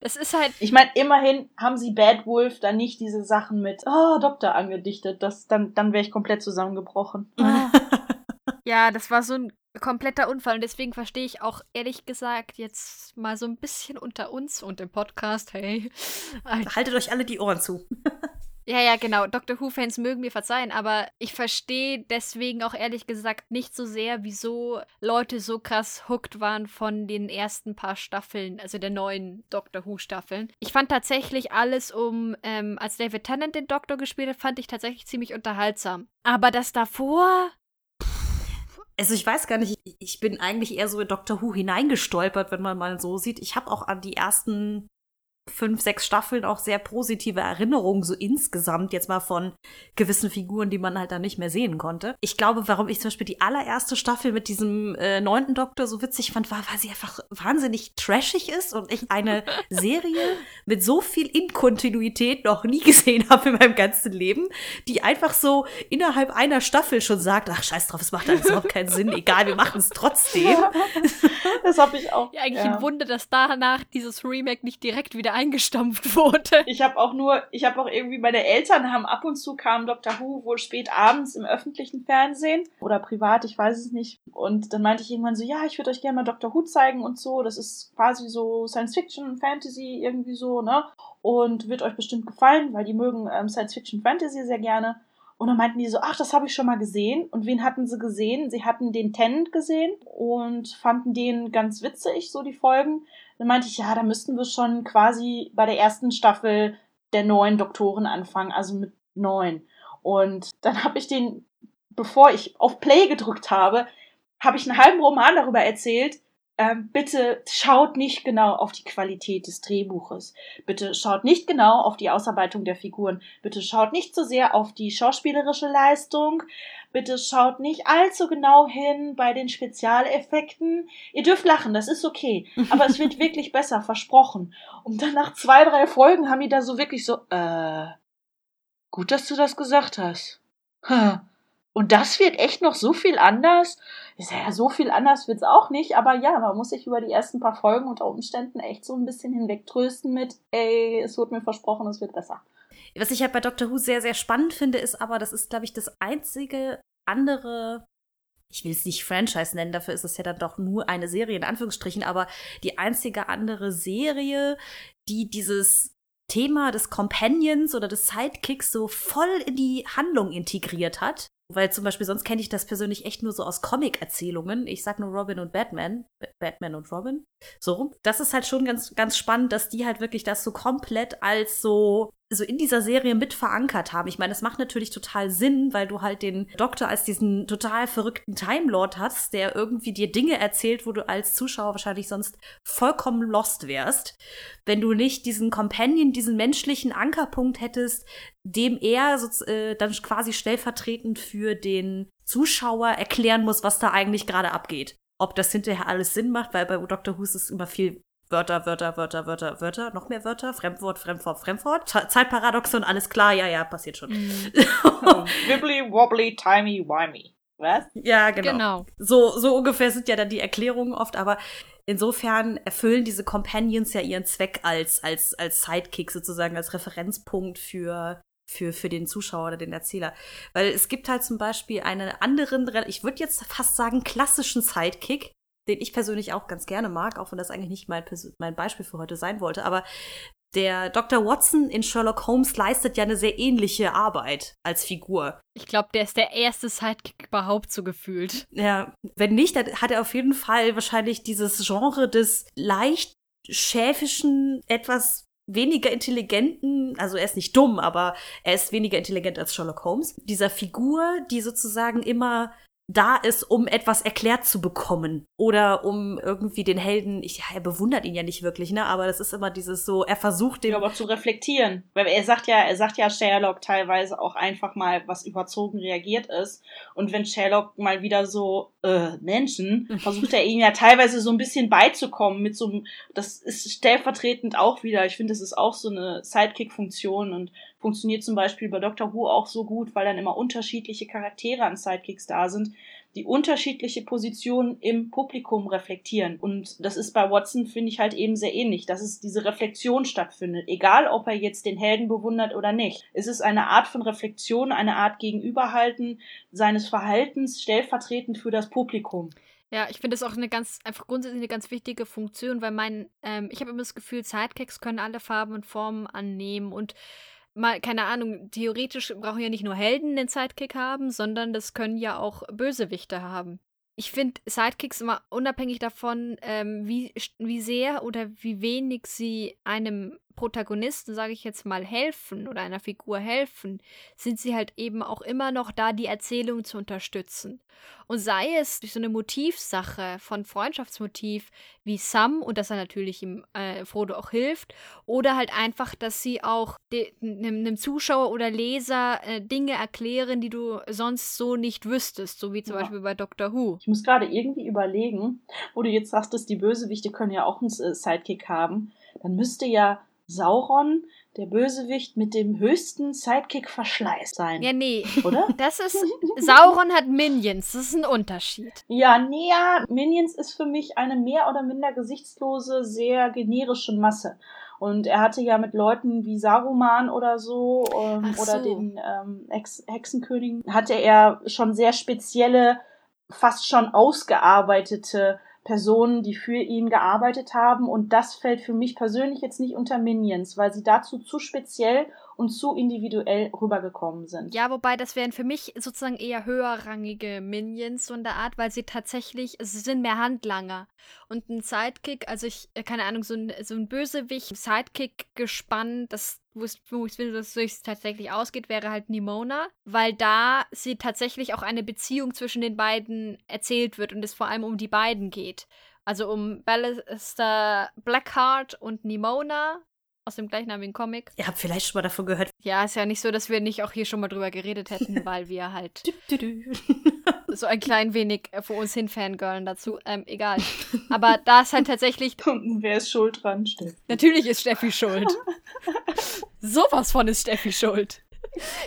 Das ist halt. Ich meine, immerhin haben sie Bad Wolf dann nicht diese Sachen mit oh, Doktor angedichtet. Das, dann dann wäre ich komplett zusammengebrochen. Ja, das war so ein kompletter Unfall und deswegen verstehe ich auch ehrlich gesagt jetzt mal so ein bisschen unter uns und im Podcast, hey. Haltet euch alle die Ohren zu. Ja, ja, genau. Doctor Who-Fans mögen mir verzeihen, aber ich verstehe deswegen auch ehrlich gesagt nicht so sehr, wieso Leute so krass hooked waren von den ersten paar Staffeln, also der neuen Doctor Who-Staffeln. Ich fand tatsächlich alles um, ähm, als David Tennant den Doktor gespielt hat, fand ich tatsächlich ziemlich unterhaltsam. Aber das davor. Also ich weiß gar nicht, ich- ich bin eigentlich eher so in Doctor Who hineingestolpert, wenn man mal so sieht. Ich habe auch an die ersten fünf, sechs Staffeln auch sehr positive Erinnerungen, so insgesamt jetzt mal von gewissen Figuren, die man halt dann nicht mehr sehen konnte. Ich glaube, warum ich zum Beispiel die allererste Staffel mit diesem äh, neunten Doktor so witzig fand, war, weil sie einfach wahnsinnig trashig ist und ich eine Serie mit so viel Inkontinuität noch nie gesehen habe in meinem ganzen Leben, die einfach so innerhalb einer Staffel schon sagt, ach scheiß drauf, es macht alles überhaupt keinen Sinn, egal, wir machen es trotzdem. Das habe ich auch. Ja, eigentlich ja. ein Wunder, dass danach dieses Remake nicht direkt wieder eingestampft wurde. Ich habe auch nur, ich habe auch irgendwie, meine Eltern haben ab und zu kam Dr. Who wohl spät abends im öffentlichen Fernsehen oder privat, ich weiß es nicht. Und dann meinte ich irgendwann so, ja, ich würde euch gerne mal Dr. Who zeigen und so. Das ist quasi so Science Fiction, Fantasy, irgendwie so, ne? Und wird euch bestimmt gefallen, weil die mögen ähm, Science Fiction, Fantasy sehr gerne. Und dann meinten die so, ach, das habe ich schon mal gesehen. Und wen hatten sie gesehen? Sie hatten den Tennant gesehen und fanden den ganz witzig, so die Folgen. Dann meinte ich, ja, da müssten wir schon quasi bei der ersten Staffel der neuen Doktoren anfangen, also mit neun. Und dann habe ich den, bevor ich auf Play gedrückt habe, habe ich einen halben Roman darüber erzählt. Ähm, bitte schaut nicht genau auf die Qualität des Drehbuches. Bitte schaut nicht genau auf die Ausarbeitung der Figuren. Bitte schaut nicht so sehr auf die schauspielerische Leistung. Bitte schaut nicht allzu genau hin bei den Spezialeffekten. Ihr dürft lachen, das ist okay. Aber es wird wirklich besser, versprochen. Und dann nach zwei, drei Folgen haben die da so wirklich so, äh, gut, dass du das gesagt hast. Ha. Und das wird echt noch so viel anders? Sag, ja, so viel anders wird's auch nicht, aber ja, man muss sich über die ersten paar Folgen unter Umständen echt so ein bisschen hinwegtrösten mit, ey, es wurde mir versprochen, es wird besser. Was ich halt bei Doctor Who sehr, sehr spannend finde, ist aber, das ist, glaube ich, das einzige andere, ich will es nicht Franchise nennen, dafür ist es ja dann doch nur eine Serie in Anführungsstrichen, aber die einzige andere Serie, die dieses Thema des Companions oder des Sidekicks so voll in die Handlung integriert hat. Weil zum Beispiel sonst kenne ich das persönlich echt nur so aus Comic-Erzählungen. Ich sag nur Robin und Batman. B Batman und Robin. So rum. Das ist halt schon ganz, ganz spannend, dass die halt wirklich das so komplett als so so in dieser Serie mit verankert haben. Ich meine, es macht natürlich total Sinn, weil du halt den Doktor als diesen total verrückten Time Lord hast, der irgendwie dir Dinge erzählt, wo du als Zuschauer wahrscheinlich sonst vollkommen lost wärst. Wenn du nicht diesen Companion, diesen menschlichen Ankerpunkt hättest, dem er so, äh, dann quasi stellvertretend für den Zuschauer erklären muss, was da eigentlich gerade abgeht ob das hinterher alles Sinn macht, weil bei Dr. Who ist es immer viel Wörter, Wörter, Wörter, Wörter, Wörter, noch mehr Wörter, Fremdwort, Fremdwort, Fremdwort, Zeitparadoxon, alles klar, ja, ja, passiert schon. Mm. Wibbly, wobbly, timey, wimey. Was? Ja, genau. Genau. So, so ungefähr sind ja dann die Erklärungen oft, aber insofern erfüllen diese Companions ja ihren Zweck als, als, als Sidekick sozusagen, als Referenzpunkt für, für, für den Zuschauer oder den Erzähler. Weil es gibt halt zum Beispiel einen anderen, ich würde jetzt fast sagen, klassischen Sidekick, den ich persönlich auch ganz gerne mag, auch wenn das eigentlich nicht mein, mein Beispiel für heute sein wollte. Aber der Dr. Watson in Sherlock Holmes leistet ja eine sehr ähnliche Arbeit als Figur. Ich glaube, der ist der erste Sidekick überhaupt so gefühlt. Ja, wenn nicht, dann hat er auf jeden Fall wahrscheinlich dieses Genre des leicht schäfischen, etwas weniger intelligenten, also er ist nicht dumm, aber er ist weniger intelligent als Sherlock Holmes. Dieser Figur, die sozusagen immer da ist, um etwas erklärt zu bekommen oder um irgendwie den Helden, ich, er bewundert ihn ja nicht wirklich, ne, aber das ist immer dieses so, er versucht den. Aber zu reflektieren. Weil er sagt ja, er sagt ja Sherlock teilweise auch einfach mal, was überzogen reagiert ist. Und wenn Sherlock mal wieder so, äh, Menschen, versucht er ihm ja teilweise so ein bisschen beizukommen mit so einem, das ist stellvertretend auch wieder, ich finde, das ist auch so eine Sidekick-Funktion und funktioniert zum Beispiel bei Doctor Who auch so gut, weil dann immer unterschiedliche Charaktere an Sidekicks da sind, die unterschiedliche Positionen im Publikum reflektieren. Und das ist bei Watson, finde ich, halt eben sehr ähnlich, dass es diese Reflexion stattfindet. Egal, ob er jetzt den Helden bewundert oder nicht. Es ist eine Art von Reflexion, eine Art Gegenüberhalten seines Verhaltens stellvertretend für das Publikum. Ja, ich finde das auch eine ganz, einfach grundsätzlich eine ganz wichtige Funktion, weil mein, ähm, ich habe immer das Gefühl, Sidekicks können alle Farben und Formen annehmen und mal, keine Ahnung, theoretisch brauchen ja nicht nur Helden den Sidekick haben, sondern das können ja auch Bösewichte haben. Ich finde Sidekicks immer unabhängig davon, ähm, wie, wie sehr oder wie wenig sie einem Protagonisten, sage ich jetzt mal, helfen oder einer Figur helfen, sind sie halt eben auch immer noch da, die Erzählung zu unterstützen. Und sei es durch so eine Motivsache von Freundschaftsmotiv wie Sam und dass er natürlich ihm äh, Frodo auch hilft, oder halt einfach, dass sie auch einem Zuschauer oder Leser äh, Dinge erklären, die du sonst so nicht wüsstest, so wie zum ja. Beispiel bei Doctor Who. Ich muss gerade irgendwie überlegen, wo du jetzt sagst, dass die Bösewichte können ja auch einen Sidekick haben, dann müsste ja Sauron der Bösewicht mit dem höchsten Sidekick-Verschleiß sein. Ja, nee. Oder? Das ist. Sauron hat Minions. Das ist ein Unterschied. Ja, nee, ja. Minions ist für mich eine mehr oder minder gesichtslose, sehr generische Masse. Und er hatte ja mit Leuten wie Saruman oder so, ähm, so. oder den ähm, Hex Hexenkönigen, hatte er schon sehr spezielle, fast schon ausgearbeitete Personen, die für ihn gearbeitet haben. Und das fällt für mich persönlich jetzt nicht unter Minions, weil sie dazu zu speziell und zu individuell rübergekommen sind. Ja, wobei das wären für mich sozusagen eher höherrangige Minions so in der Art, weil sie tatsächlich, sie sind mehr Handlanger. Und ein Sidekick, also ich, äh, keine Ahnung, so ein, so ein Bösewicht, Sidekick gespannt, das wo ich finde, dass es tatsächlich ausgeht, wäre halt Nimona, weil da sie tatsächlich auch eine Beziehung zwischen den beiden erzählt wird und es vor allem um die beiden geht. Also um Ballister Blackheart und Nimona, aus dem gleichnamigen Comic. Ihr habt vielleicht schon mal davon gehört. Ja, ist ja nicht so, dass wir nicht auch hier schon mal drüber geredet hätten, weil wir halt so ein klein wenig äh, vor uns hin fangirlen dazu. Ähm, egal. Aber da ist halt tatsächlich. Wer ist schuld dran, Steffi? Natürlich ist Steffi schuld. Sowas von ist Steffi schuld.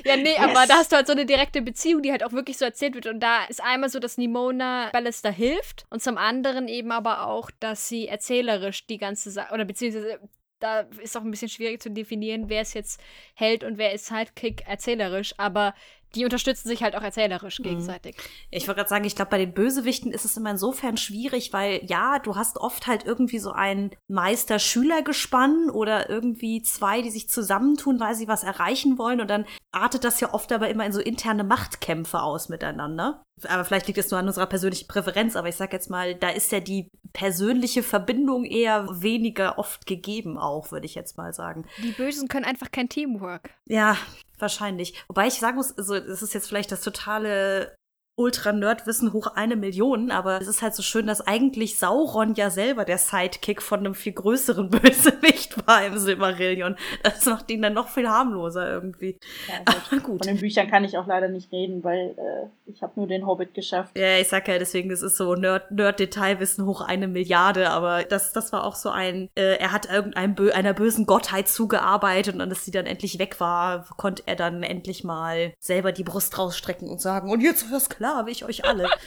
Ja, nee, yes. aber da hast du halt so eine direkte Beziehung, die halt auch wirklich so erzählt wird. Und da ist einmal so, dass Nimona Ballister hilft und zum anderen eben aber auch, dass sie erzählerisch die ganze Sache, oder beziehungsweise da ist auch ein bisschen schwierig zu definieren, wer ist jetzt Held und wer ist Sidekick erzählerisch, aber die unterstützen sich halt auch erzählerisch Mhm. gegenseitig. Ich wollte gerade sagen, ich glaube, bei den Bösewichten ist es immer insofern schwierig, weil ja, du hast oft halt irgendwie so ein Meister-Schüler-Gespann oder irgendwie zwei, die sich zusammentun, weil sie was erreichen wollen und dann artet das ja oft aber immer in so interne Machtkämpfe aus miteinander. Aber vielleicht liegt es nur an unserer persönlichen Präferenz, aber ich sag jetzt mal, da ist ja die persönliche Verbindung eher weniger oft gegeben auch, würde ich jetzt mal sagen. Die Bösen können einfach kein Teamwork. Ja, wahrscheinlich. Wobei ich sagen muss, also das ist jetzt vielleicht das totale Ultra-Nerd-Wissen hoch eine Million, aber es ist halt so schön, dass eigentlich Sauron ja selber der Sidekick von einem viel größeren Bösewicht war im Silmarillion. Das macht ihn dann noch viel harmloser irgendwie. Ja, gut. gut. Von den Büchern kann ich auch leider nicht reden, weil äh, ich habe nur den Hobbit geschafft. Ja, ich sag ja deswegen, das ist so Nerd- Nerd-Detailwissen hoch eine Milliarde, aber das, das war auch so ein, äh, er hat irgendeinem bö einer bösen Gottheit zugearbeitet und als sie dann endlich weg war, konnte er dann endlich mal selber die Brust rausstrecken und sagen, und jetzt versklave ich euch alle.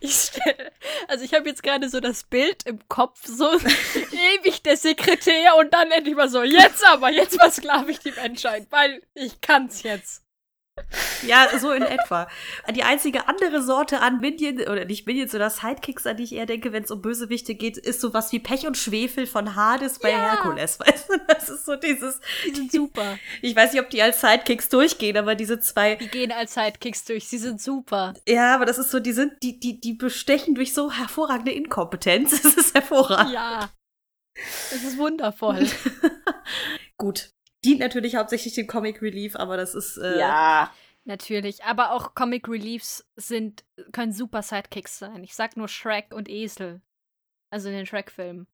Ich stell, also ich habe jetzt gerade so das Bild im Kopf, so ewig der Sekretär und dann endlich mal so, jetzt aber, jetzt versklave ich die Menschheit, weil ich kann's jetzt. Ja, so in etwa. Die einzige andere Sorte an Minion, oder nicht Minions, oder Sidekicks, an die ich eher denke, wenn es um Bösewichte geht, ist sowas wie Pech und Schwefel von Hades bei Ja. Herkules, weißt du? Das ist so dieses, Die sind super. ich weiß nicht, ob die als Sidekicks durchgehen, aber diese zwei Die gehen als Sidekicks durch, sie sind super. Ja, aber das ist so, die sind, die, die, die bestechen durch so hervorragende Inkompetenz. Das ist hervorragend. Ja. Das ist wundervoll. Gut. Dient natürlich hauptsächlich dem Comic Relief, aber das ist, äh, Ja, Natürlich, aber auch Comic Reliefs sind, können super Sidekicks sein. Ich sag nur Shrek und Esel. Also in den Shrek-Filmen.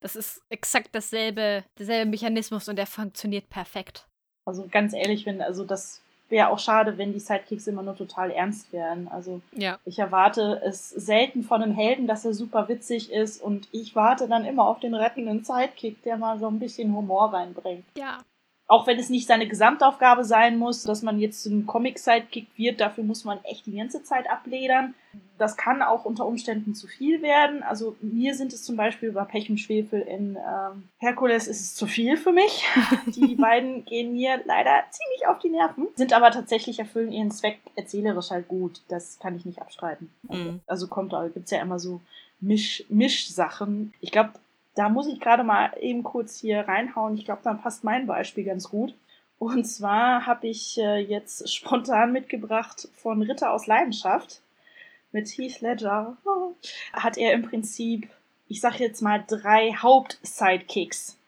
Das ist exakt dasselbe, derselbe Mechanismus und der funktioniert perfekt. also ganz ehrlich, wenn, also das wäre auch schade, wenn die Sidekicks immer nur total ernst wären. Also Ja. ich erwarte es selten von einem Helden, dass er super witzig ist und ich warte dann immer auf den rettenden Sidekick, der mal so ein bisschen Humor reinbringt. Ja. Auch wenn es nicht seine Gesamtaufgabe sein muss, dass man jetzt ein Comic-Sidekick wird, dafür muss man echt die ganze Zeit abledern. Das kann auch unter Umständen zu viel werden. Also mir sind es zum Beispiel bei Pech und Schwefel in ähm, Herkules ist es zu viel für mich. Die beiden gehen mir leider ziemlich auf die Nerven, sind aber tatsächlich erfüllen ihren Zweck erzählerisch halt gut. Das kann ich nicht abstreiten. Also, Mhm. also kommt da gibt's ja immer so Misch, Mischsachen. Ich glaube, da muss ich gerade mal eben kurz hier reinhauen. Ich glaube, dann passt mein Beispiel ganz gut. Und zwar habe ich äh, jetzt spontan mitgebracht von Ritter aus Leidenschaft mit Heath Ledger. Hat er im Prinzip, ich sag jetzt mal, drei Haupt-Sidekicks.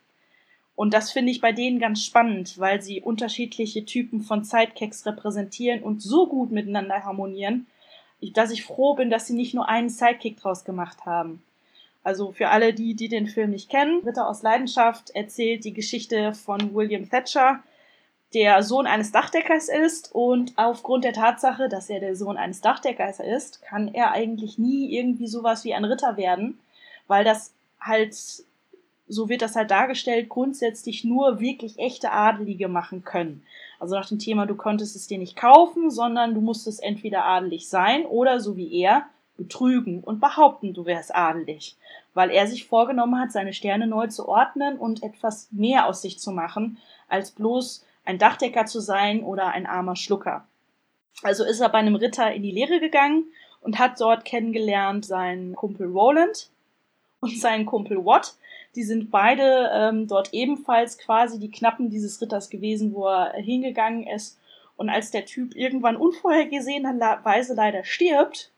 Und das finde ich bei denen ganz spannend, weil sie unterschiedliche Typen von Sidekicks repräsentieren und so gut miteinander harmonieren, dass ich froh bin, dass sie nicht nur einen Sidekick draus gemacht haben. Also für alle, die, die den Film nicht kennen, Ritter aus Leidenschaft erzählt die Geschichte von William Thatcher, der Sohn eines Dachdeckers ist und aufgrund der Tatsache, dass er der Sohn eines Dachdeckers ist, kann er eigentlich nie irgendwie sowas wie ein Ritter werden, weil das halt, so wird das halt dargestellt, grundsätzlich nur wirklich echte Adelige machen können. Also nach dem Thema, du konntest es dir nicht kaufen, sondern du musstest entweder adelig sein oder, so wie er, betrügen und behaupten, du wärst adelig, weil er sich vorgenommen hat, seine Sterne neu zu ordnen und etwas mehr aus sich zu machen, als bloß ein Dachdecker zu sein oder ein armer Schlucker. Also ist er bei einem Ritter in die Lehre gegangen und hat dort kennengelernt seinen Kumpel Roland und seinen Kumpel Watt. Die sind beide ähm, dort ebenfalls quasi die Knappen dieses Ritters gewesen, wo er hingegangen ist. Und als der Typ irgendwann unvorhergesehenerweise leider stirbt,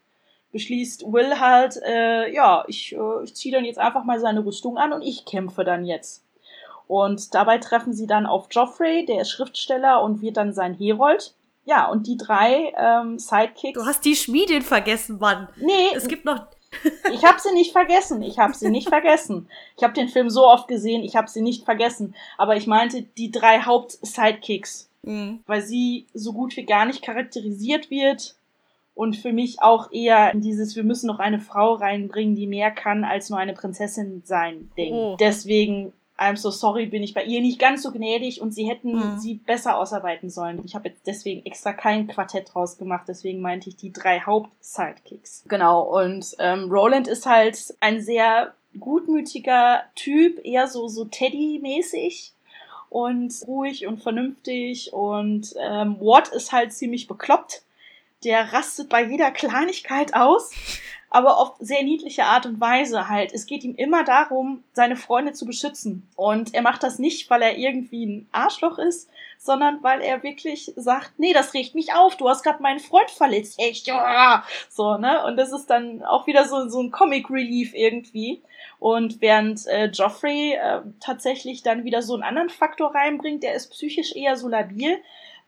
beschließt Will halt, äh, ja, ich, äh, ich ziehe dann jetzt einfach mal seine Rüstung an und ich kämpfe dann jetzt. Und dabei treffen sie dann auf Joffrey, der ist Schriftsteller und wird dann sein Herold. Ja, und die drei ähm, Sidekicks. Du hast die Schmiedin vergessen, Mann. nee, Es gibt noch. ich habe sie nicht vergessen. Ich habe sie nicht vergessen. Ich habe den Film so oft gesehen, ich habe sie nicht vergessen. Aber ich meinte die drei Haupt-Sidekicks, Mhm. weil sie so gut wie gar nicht charakterisiert wird und für mich auch eher in dieses wir müssen noch eine Frau reinbringen, die mehr kann als nur eine Prinzessin sein Ding. Oh. Deswegen I'm so sorry, bin ich bei ihr nicht ganz so gnädig und sie hätten Mhm. sie besser ausarbeiten sollen. Ich habe jetzt deswegen extra kein Quartett draus gemacht, deswegen meinte ich die drei Haupt-Sidekicks. Genau, und ähm, Roland ist halt ein sehr gutmütiger Typ, eher so, so Teddy-mäßig und ruhig und vernünftig und ähm, Watt ist halt ziemlich bekloppt. Der rastet bei jeder Kleinigkeit aus, aber auf sehr niedliche Art und Weise halt. Es geht ihm immer darum, seine Freunde zu beschützen. Und er macht das nicht, weil er irgendwie ein Arschloch ist, sondern weil er wirklich sagt, nee, das regt mich auf, du hast gerade meinen Freund verletzt. Echt, ja. So, ne? Und das ist dann auch wieder so, so ein Comic Relief irgendwie. Und während äh, Joffrey äh, tatsächlich dann wieder so einen anderen Faktor reinbringt, der ist psychisch eher so labil,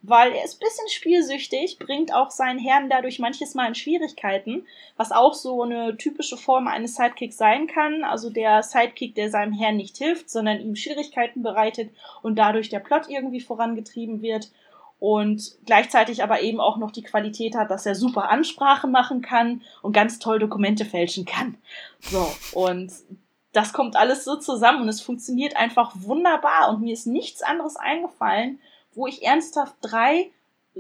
weil er ist ein bisschen spielsüchtig, bringt auch seinen Herrn dadurch manches Mal in Schwierigkeiten, was auch so eine typische Form eines Sidekicks sein kann. Also der Sidekick, der seinem Herrn nicht hilft, sondern ihm Schwierigkeiten bereitet und dadurch der Plot irgendwie vorangetrieben wird und gleichzeitig aber eben auch noch die Qualität hat, dass er super Ansprachen machen kann und ganz toll Dokumente fälschen kann. So, und das kommt alles so zusammen und es funktioniert einfach wunderbar und mir ist nichts anderes eingefallen, wo ich ernsthaft drei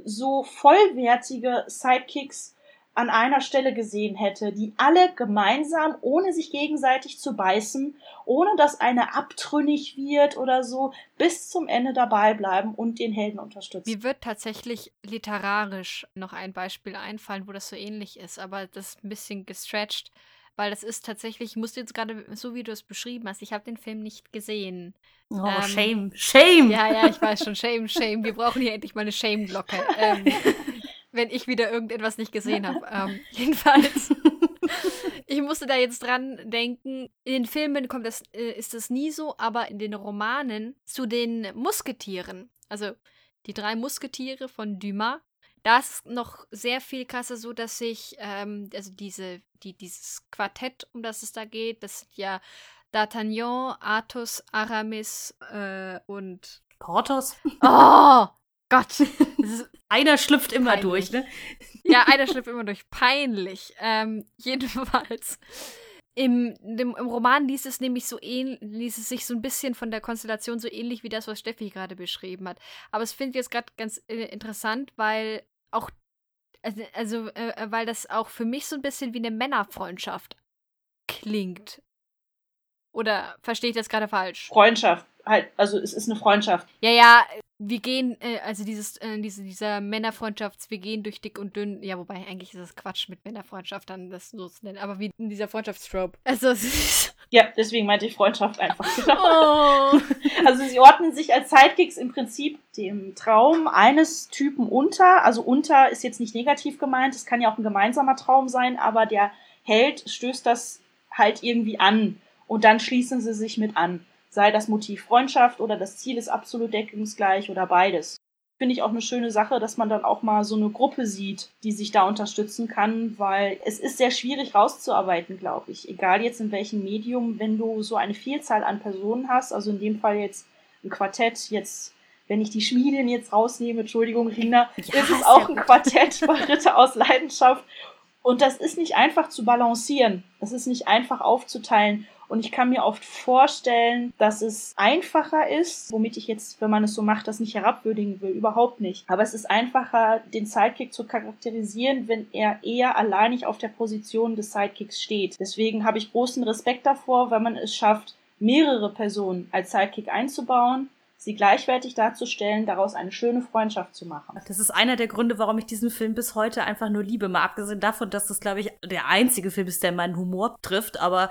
so vollwertige Sidekicks an einer Stelle gesehen hätte, die alle gemeinsam, ohne sich gegenseitig zu beißen, ohne dass einer abtrünnig wird oder so, bis zum Ende dabei bleiben und den Helden unterstützen. Mir wird tatsächlich literarisch noch ein Beispiel einfallen, wo das so ähnlich ist, aber das ist ein bisschen gestretched, weil das ist tatsächlich, ich musste jetzt gerade, so wie du es beschrieben hast, ich habe den Film nicht gesehen. Oh, ähm, shame, shame! Ja, ja, ich weiß schon, shame, shame. Wir brauchen hier endlich mal eine Shame-Glocke. Ähm, wenn ich wieder irgendetwas nicht gesehen habe. Ähm, jedenfalls. ich musste da jetzt dran denken. In den Filmen kommt das, äh, ist das nie so, aber in den Romanen zu den Musketieren, also die drei Musketiere von Dumas, da ist noch sehr viel krasser so, dass sich, ähm, also diese, die, dieses Quartett, um das es da geht, das sind ja D'Artagnan, Athos, Aramis äh, und Porthos? Oh! Gott. einer schlüpft immer peinlich. durch, ne? Ja, einer schlüpft immer durch. Peinlich. Ähm, jedenfalls. Im, im, Im, Roman liest es nämlich so ähnlich, ließ es sich so ein bisschen von der Konstellation so ähnlich wie das, was Steffi gerade beschrieben hat. Aber es finde ich jetzt gerade ganz äh, interessant, weil auch, also, also äh, äh, weil das auch für mich so ein bisschen wie eine Männerfreundschaft klingt. Oder verstehe ich das gerade falsch? Freundschaft, halt, also es ist eine Freundschaft. Ja, ja, wir gehen, äh, also dieses, äh, diese, dieser Männerfreundschafts, wir gehen durch dick und dünn, ja, wobei eigentlich ist es Quatsch mit Männerfreundschaft dann das so zu nennen, aber wie in dieser Freundschaftstrope. Also es ist Ja, deswegen meinte ich Freundschaft einfach. Genau. Oh. Also sie ordnen sich als Sidekicks im Prinzip dem Traum eines Typen unter. Also unter ist jetzt nicht negativ gemeint, es kann ja auch ein gemeinsamer Traum sein, aber der Held stößt das halt irgendwie an und dann schließen sie sich mit an sei das Motiv Freundschaft oder das Ziel ist absolut deckungsgleich oder beides. Finde ich auch eine schöne Sache, dass man dann auch mal so eine Gruppe sieht, die sich da unterstützen kann, weil es ist sehr schwierig rauszuarbeiten, glaube ich. Egal jetzt in welchem Medium, wenn du so eine Vielzahl an Personen hast, also in dem Fall jetzt ein Quartett, jetzt wenn ich die Schmiedin jetzt rausnehme, Entschuldigung, Rina, ja, ist es auch ein Quartett bei Ritter aus Leidenschaft. Und das ist nicht einfach zu balancieren. Das ist nicht einfach aufzuteilen. Und ich kann mir oft vorstellen, dass es einfacher ist, womit ich jetzt, wenn man es so macht, das nicht herabwürdigen will, überhaupt nicht. Aber es ist einfacher, den Sidekick zu charakterisieren, wenn er eher alleinig auf der Position des Sidekicks steht. Deswegen habe ich großen Respekt davor, wenn man es schafft, mehrere Personen als Sidekick einzubauen sie gleichwertig darzustellen, daraus eine schöne Freundschaft zu machen. Das ist einer der Gründe, warum ich diesen Film bis heute einfach nur liebe. Mal abgesehen davon, dass das, glaube ich, der einzige Film ist, der meinen Humor trifft, aber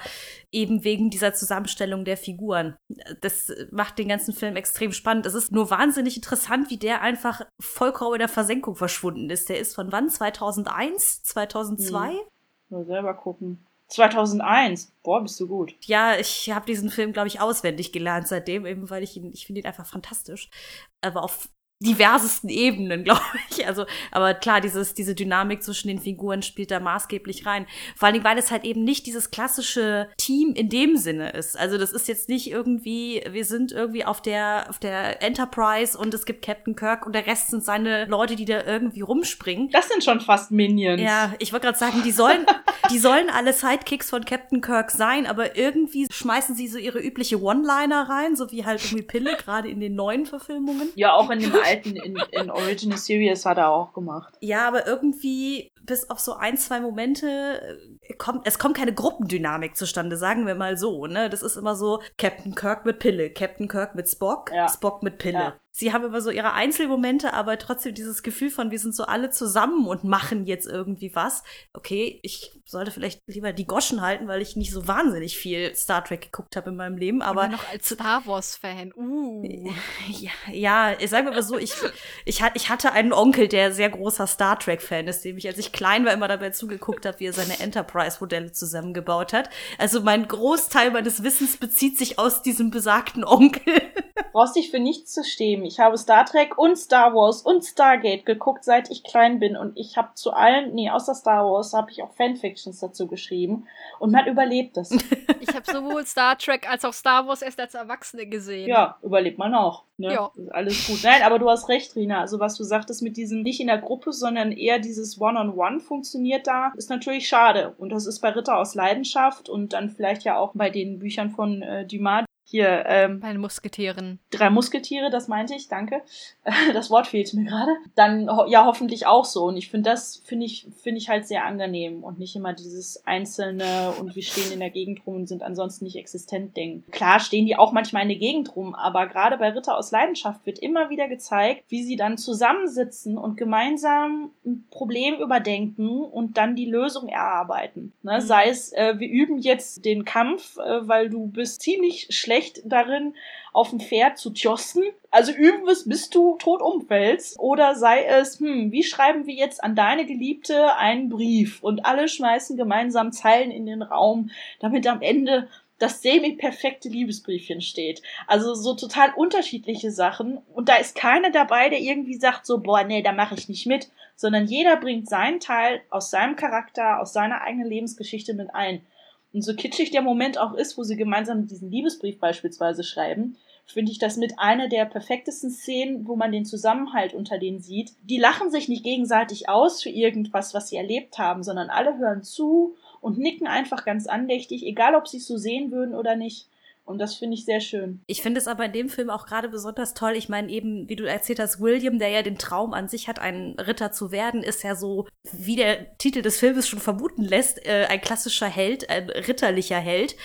eben wegen dieser Zusammenstellung der Figuren. Das macht den ganzen Film extrem spannend. Es ist nur wahnsinnig interessant, wie der einfach vollkommen in der Versenkung verschwunden ist. Der ist von wann? 2001? 2002? Hm. Nur selber gucken. 2001. Boah, bist du gut. Ja, ich habe diesen Film, glaube ich, auswendig gelernt seitdem, eben weil ich ihn, ich finde ihn einfach fantastisch. Aber auf diversesten Ebenen, glaube ich. Also, aber klar, dieses, diese Dynamik zwischen den Figuren spielt da maßgeblich rein. Vor allen Dingen, weil es halt eben nicht dieses klassische Team in dem Sinne ist. Also, das ist jetzt nicht irgendwie, wir sind irgendwie auf der, auf der Enterprise und es gibt Captain Kirk und der Rest sind seine Leute, die da irgendwie rumspringen. Das sind schon fast Minions. Ja, ich wollte gerade sagen, die sollen, die sollen alle Sidekicks von Captain Kirk sein, aber irgendwie schmeißen sie so ihre übliche One-Liner rein, so wie halt irgendwie Pille, gerade in den neuen Verfilmungen. Ja, auch in dem alten, in, in Original Series hat er auch gemacht. Ja, aber irgendwie bis auf so ein, zwei Momente äh, kommt, es kommt keine Gruppendynamik zustande, sagen wir mal so, ne? Das ist immer so Captain Kirk mit Pille, Captain Kirk mit Spock, Ja. Spock mit Pille. Ja. Sie haben immer so ihre Einzelmomente, aber trotzdem dieses Gefühl von, wir sind so alle zusammen und machen jetzt irgendwie was. Okay, ich sollte vielleicht lieber die Goschen halten, weil ich nicht so wahnsinnig viel Star Trek geguckt habe in meinem Leben, aber Aber noch als Star Wars-Fan. Uh. ja, ja, sagen wir mal so, ich, ich, ich hatte einen Onkel, der sehr großer Star Trek-Fan ist, dem ich, als ich klein war, immer dabei zugeguckt habe, wie er seine Enterprise-Modelle zusammengebaut hat. Also mein Großteil meines Wissens bezieht sich aus diesem besagten Onkel. brauchst dich für nichts zu stehen. Ich habe Star Trek und Star Wars und Stargate geguckt, seit ich klein bin. Und ich habe zu allen, nee, außer Star Wars, habe ich auch Fanfictions dazu geschrieben. Und man überlebt das. Ich habe sowohl Star Trek als auch Star Wars erst als Erwachsene gesehen. ja, überlebt man auch. Ne? Ja. Ist Alles gut. Nein, aber du hast recht, Rina. Also was du sagtest mit diesem nicht in der Gruppe, sondern eher dieses One-on-One funktioniert da, ist natürlich schade. Und das ist bei Ritter aus Leidenschaft und dann vielleicht ja auch bei den Büchern von äh, Dumas. Hier, ähm, Bei den Musketieren. drei Musketiere, das meinte ich, danke. Das Wort fehlt mir gerade. Dann ja hoffentlich auch so. Und ich finde das finde ich finde ich halt sehr angenehm und nicht immer dieses einzelne und wir stehen in der Gegend rum und sind ansonsten nicht existent Ding. Klar stehen die auch manchmal in der Gegend rum, aber gerade bei Ritter aus Leidenschaft wird immer wieder gezeigt, wie sie dann zusammensitzen und gemeinsam ein Problem überdenken und dann die Lösung erarbeiten. Ne? Sei es, äh, wir üben jetzt den Kampf, äh, weil du bist ziemlich schlecht darin, auf dem Pferd zu tjosten. Also üben wir es, bis du tot umfällst. Oder sei es, hm, wie schreiben wir jetzt an deine Geliebte einen Brief? Und alle schmeißen gemeinsam Zeilen in den Raum, damit am Ende das semi-perfekte Liebesbriefchen steht. Also so total unterschiedliche Sachen. Und da ist keiner dabei, der irgendwie sagt so, boah, nee, da mache ich nicht mit. Sondern jeder bringt seinen Teil aus seinem Charakter, aus seiner eigenen Lebensgeschichte mit ein. Und so kitschig der Moment auch ist, wo sie gemeinsam diesen Liebesbrief beispielsweise schreiben, finde ich das mit einer der perfektesten Szenen, wo man den Zusammenhalt unter denen sieht. Die lachen sich nicht gegenseitig aus für irgendwas, was sie erlebt haben, sondern alle hören zu und nicken einfach ganz andächtig, egal ob sie es so sehen würden oder nicht. Und das finde ich sehr schön. Ich finde es aber in dem Film auch gerade besonders toll. Ich meine, eben, wie du erzählt hast, William, der ja den Traum an sich hat, ein Ritter zu werden, ist ja so, wie der Titel des Filmes schon vermuten lässt, äh, ein klassischer Held, ein ritterlicher Held,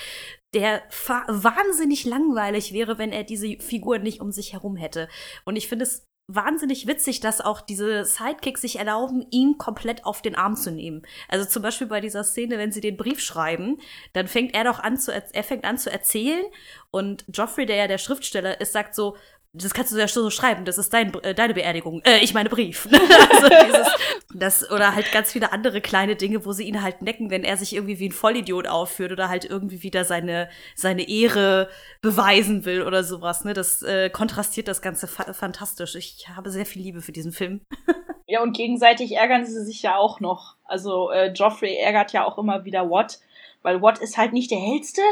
der wahnsinnig langweilig wäre, wenn er diese Figur nicht um sich herum hätte. Und ich finde es wahnsinnig witzig, dass auch diese Sidekicks sich erlauben, ihn komplett auf den Arm zu nehmen. Also zum Beispiel bei dieser Szene, wenn sie den Brief schreiben, dann fängt er doch an zu, er fängt an zu erzählen und Joffrey, der ja der Schriftsteller ist, sagt so, das kannst du ja so schreiben, das ist dein, äh, deine Beerdigung. Äh, ich meine Brief. also dieses, das, oder halt ganz viele andere kleine Dinge, wo sie ihn halt necken, wenn er sich irgendwie wie ein Vollidiot aufführt oder halt irgendwie wieder seine, seine Ehre beweisen will oder sowas. Ne? Das äh, kontrastiert das Ganze fa fantastisch. Ich habe sehr viel Liebe für diesen Film. Ja, und gegenseitig ärgern sie sich ja auch noch. Also äh, Joffrey ärgert ja auch immer wieder Watt, weil Watt ist halt nicht der hellste.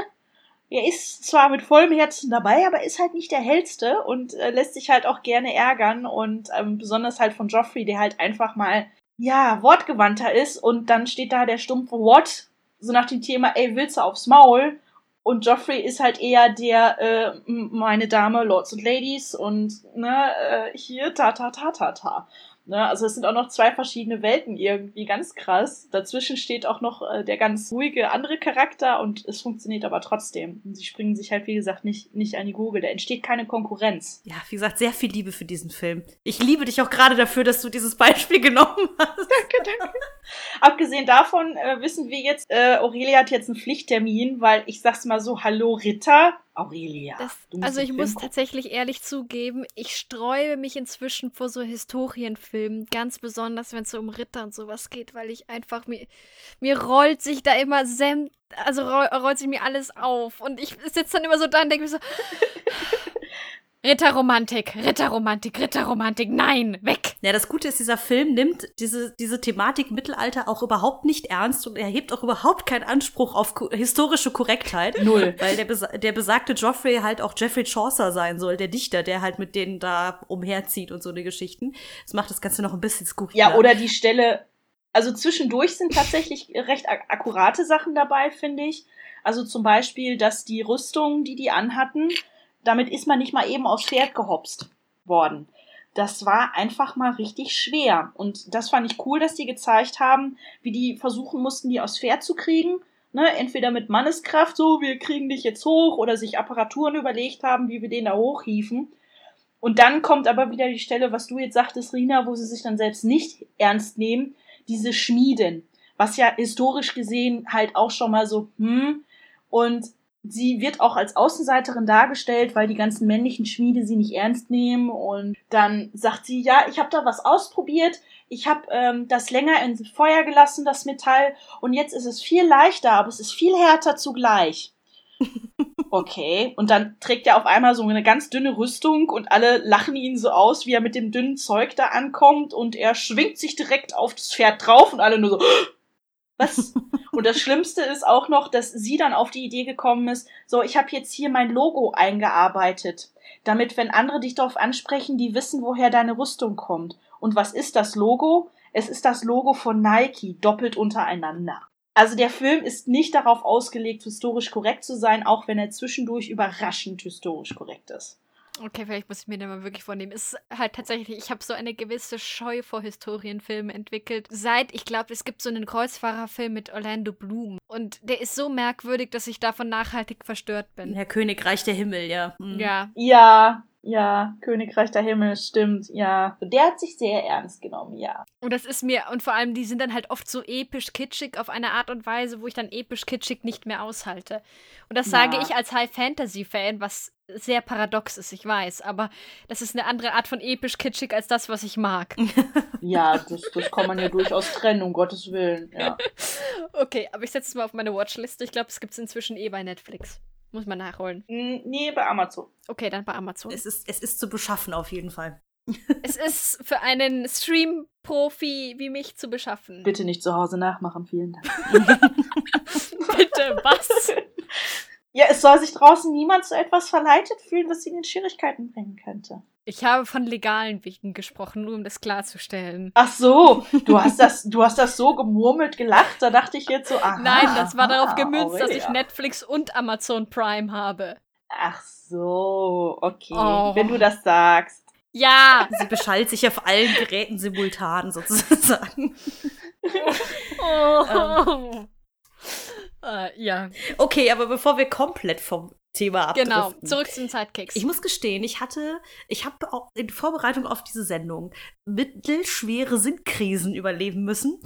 Er ist zwar mit vollem Herzen dabei, aber ist halt nicht der hellste und äh, lässt sich halt auch gerne ärgern und ähm, besonders halt von Joffrey, der halt einfach mal ja wortgewandter ist und dann steht da der stumpfe Watt so nach dem Thema, ey willst du aufs Maul? Und Joffrey ist halt eher der, äh, meine Dame, Lords und Ladies und ne, äh, hier ta ta ta ta ta. Ne, also es sind auch noch zwei verschiedene Welten irgendwie, ganz krass. Dazwischen steht auch noch äh, der ganz ruhige andere Charakter und es funktioniert aber trotzdem. Und sie springen sich halt, wie gesagt, nicht, nicht an die Gurgel. Da entsteht keine Konkurrenz. Ja, wie gesagt, sehr viel Liebe für diesen Film. Ich liebe dich auch gerade dafür, dass du dieses Beispiel genommen hast. Danke, danke. Abgesehen davon äh, wissen wir jetzt, äh, Aurelia hat jetzt einen Pflichttermin, weil ich sag's mal so, hallo Ritter. Aurelia. Das, also ich muss gucken. tatsächlich ehrlich zugeben, ich streue mich inzwischen vor so Historienfilmen, ganz besonders wenn es so um Ritter und sowas geht, weil ich einfach mir mir rollt sich da immer sämt, also roll, rollt sich mir alles auf und ich sitze dann immer so da und denke mir so Ritterromantik, Ritterromantik, Ritterromantik, nein, weg. Ja, das Gute ist, dieser Film nimmt diese, diese Thematik Mittelalter auch überhaupt nicht ernst und erhebt auch überhaupt keinen Anspruch auf ko historische Korrektheit. Null. Weil der, besa der besagte Joffrey halt auch Geoffrey Chaucer sein soll, der Dichter, der halt mit denen da umherzieht und so eine Geschichten. Das macht das Ganze noch ein bisschen skurril. Ja, oder die Stelle, also zwischendurch sind tatsächlich recht ak akkurate Sachen dabei, finde ich. Also zum Beispiel, dass die Rüstung, die die anhatten, damit ist man nicht mal eben aufs Pferd gehopst worden. das war einfach mal richtig schwer. Und das fand ich cool, dass die gezeigt haben, wie die versuchen mussten, die aufs Pferd zu kriegen. Ne, entweder mit Manneskraft, so, wir kriegen dich jetzt hoch, oder sich Apparaturen überlegt haben, wie wir den da hochhieven. Und dann kommt aber wieder die Stelle, was du jetzt sagtest, Rina, wo sie sich dann selbst nicht ernst nehmen, diese Schmieden. Was ja historisch gesehen halt auch schon mal so, hm, und sie wird auch als Außenseiterin dargestellt, weil die ganzen männlichen Schmiede sie nicht ernst nehmen. Und dann sagt sie, ja, ich habe da was ausprobiert. Ich habe ähm, das länger ins Feuer gelassen, das Metall. Und jetzt ist es viel leichter, aber es ist viel härter zugleich. Okay. Und dann trägt er auf einmal so eine ganz dünne Rüstung und alle lachen ihn so aus, wie er mit dem dünnen Zeug da ankommt und er schwingt sich direkt auf das Pferd drauf und alle nur so, was? Und das Schlimmste ist auch noch, dass sie dann auf die Idee gekommen ist, so, ich habe jetzt hier mein Logo eingearbeitet, damit, wenn andere dich darauf ansprechen, die wissen, woher deine Rüstung kommt. Und was ist das Logo? Es ist das Logo von Nike, doppelt untereinander. Also der Film ist nicht darauf ausgelegt, historisch korrekt zu sein, auch wenn er zwischendurch überraschend historisch korrekt ist. Okay, vielleicht muss ich mir den mal wirklich vornehmen. Es ist halt tatsächlich, ich habe so eine gewisse Scheu vor Historienfilmen entwickelt. Seit, ich glaube, es gibt so einen Kreuzfahrerfilm mit Orlando Bloom. Und der ist so merkwürdig, dass ich davon nachhaltig verstört bin. Herr Königreich der Himmel, ja. Mhm. Ja. Ja, ja, Königreich der Himmel, stimmt, ja. Der hat sich sehr ernst genommen, ja. Und das ist mir, und vor allem, die sind dann halt oft so episch kitschig auf eine Art und Weise, wo ich dann episch kitschig nicht mehr aushalte. Und das sage Ja. ich als High-Fantasy-Fan, was sehr paradox ist, ich weiß, aber das ist eine andere Art von episch kitschig als das, was ich mag. Ja, das, das kann man ja durchaus trennen, um Gottes Willen, ja. Okay, aber ich setze es mal auf meine Watchliste. Ich glaube, es gibt es inzwischen eh bei Netflix. Muss man nachholen. Mm, Nee, bei Amazon. Okay, dann bei Amazon. Es ist, es ist zu beschaffen auf jeden Fall. es ist für einen Stream-Profi wie mich zu beschaffen. Bitte nicht zu Hause nachmachen, vielen Dank. Bitte, was? Ja, es soll sich draußen niemand zu etwas verleitet fühlen, was ihn in Schwierigkeiten bringen könnte. Ich habe von legalen Wegen gesprochen, nur um das klarzustellen. Ach so, du hast das, du hast das so gemurmelt gelacht, da dachte ich jetzt so, aha. Nein, das war darauf aha, gemünzt, dass ich Aurelia. Netflix und Amazon Prime habe. Ach so, okay. Oh. Wenn du das sagst. Ja! Sie beschallt sich auf allen Geräten simultan sozusagen. Oh. Äh, ja, Okay, aber bevor wir komplett vom Thema abdriften. genau. Zurück zu den Sidekicks. Ich muss gestehen, ich hatte, ich habe auch in Vorbereitung auf diese Sendung mittelschwere Sinnkrisen überleben müssen,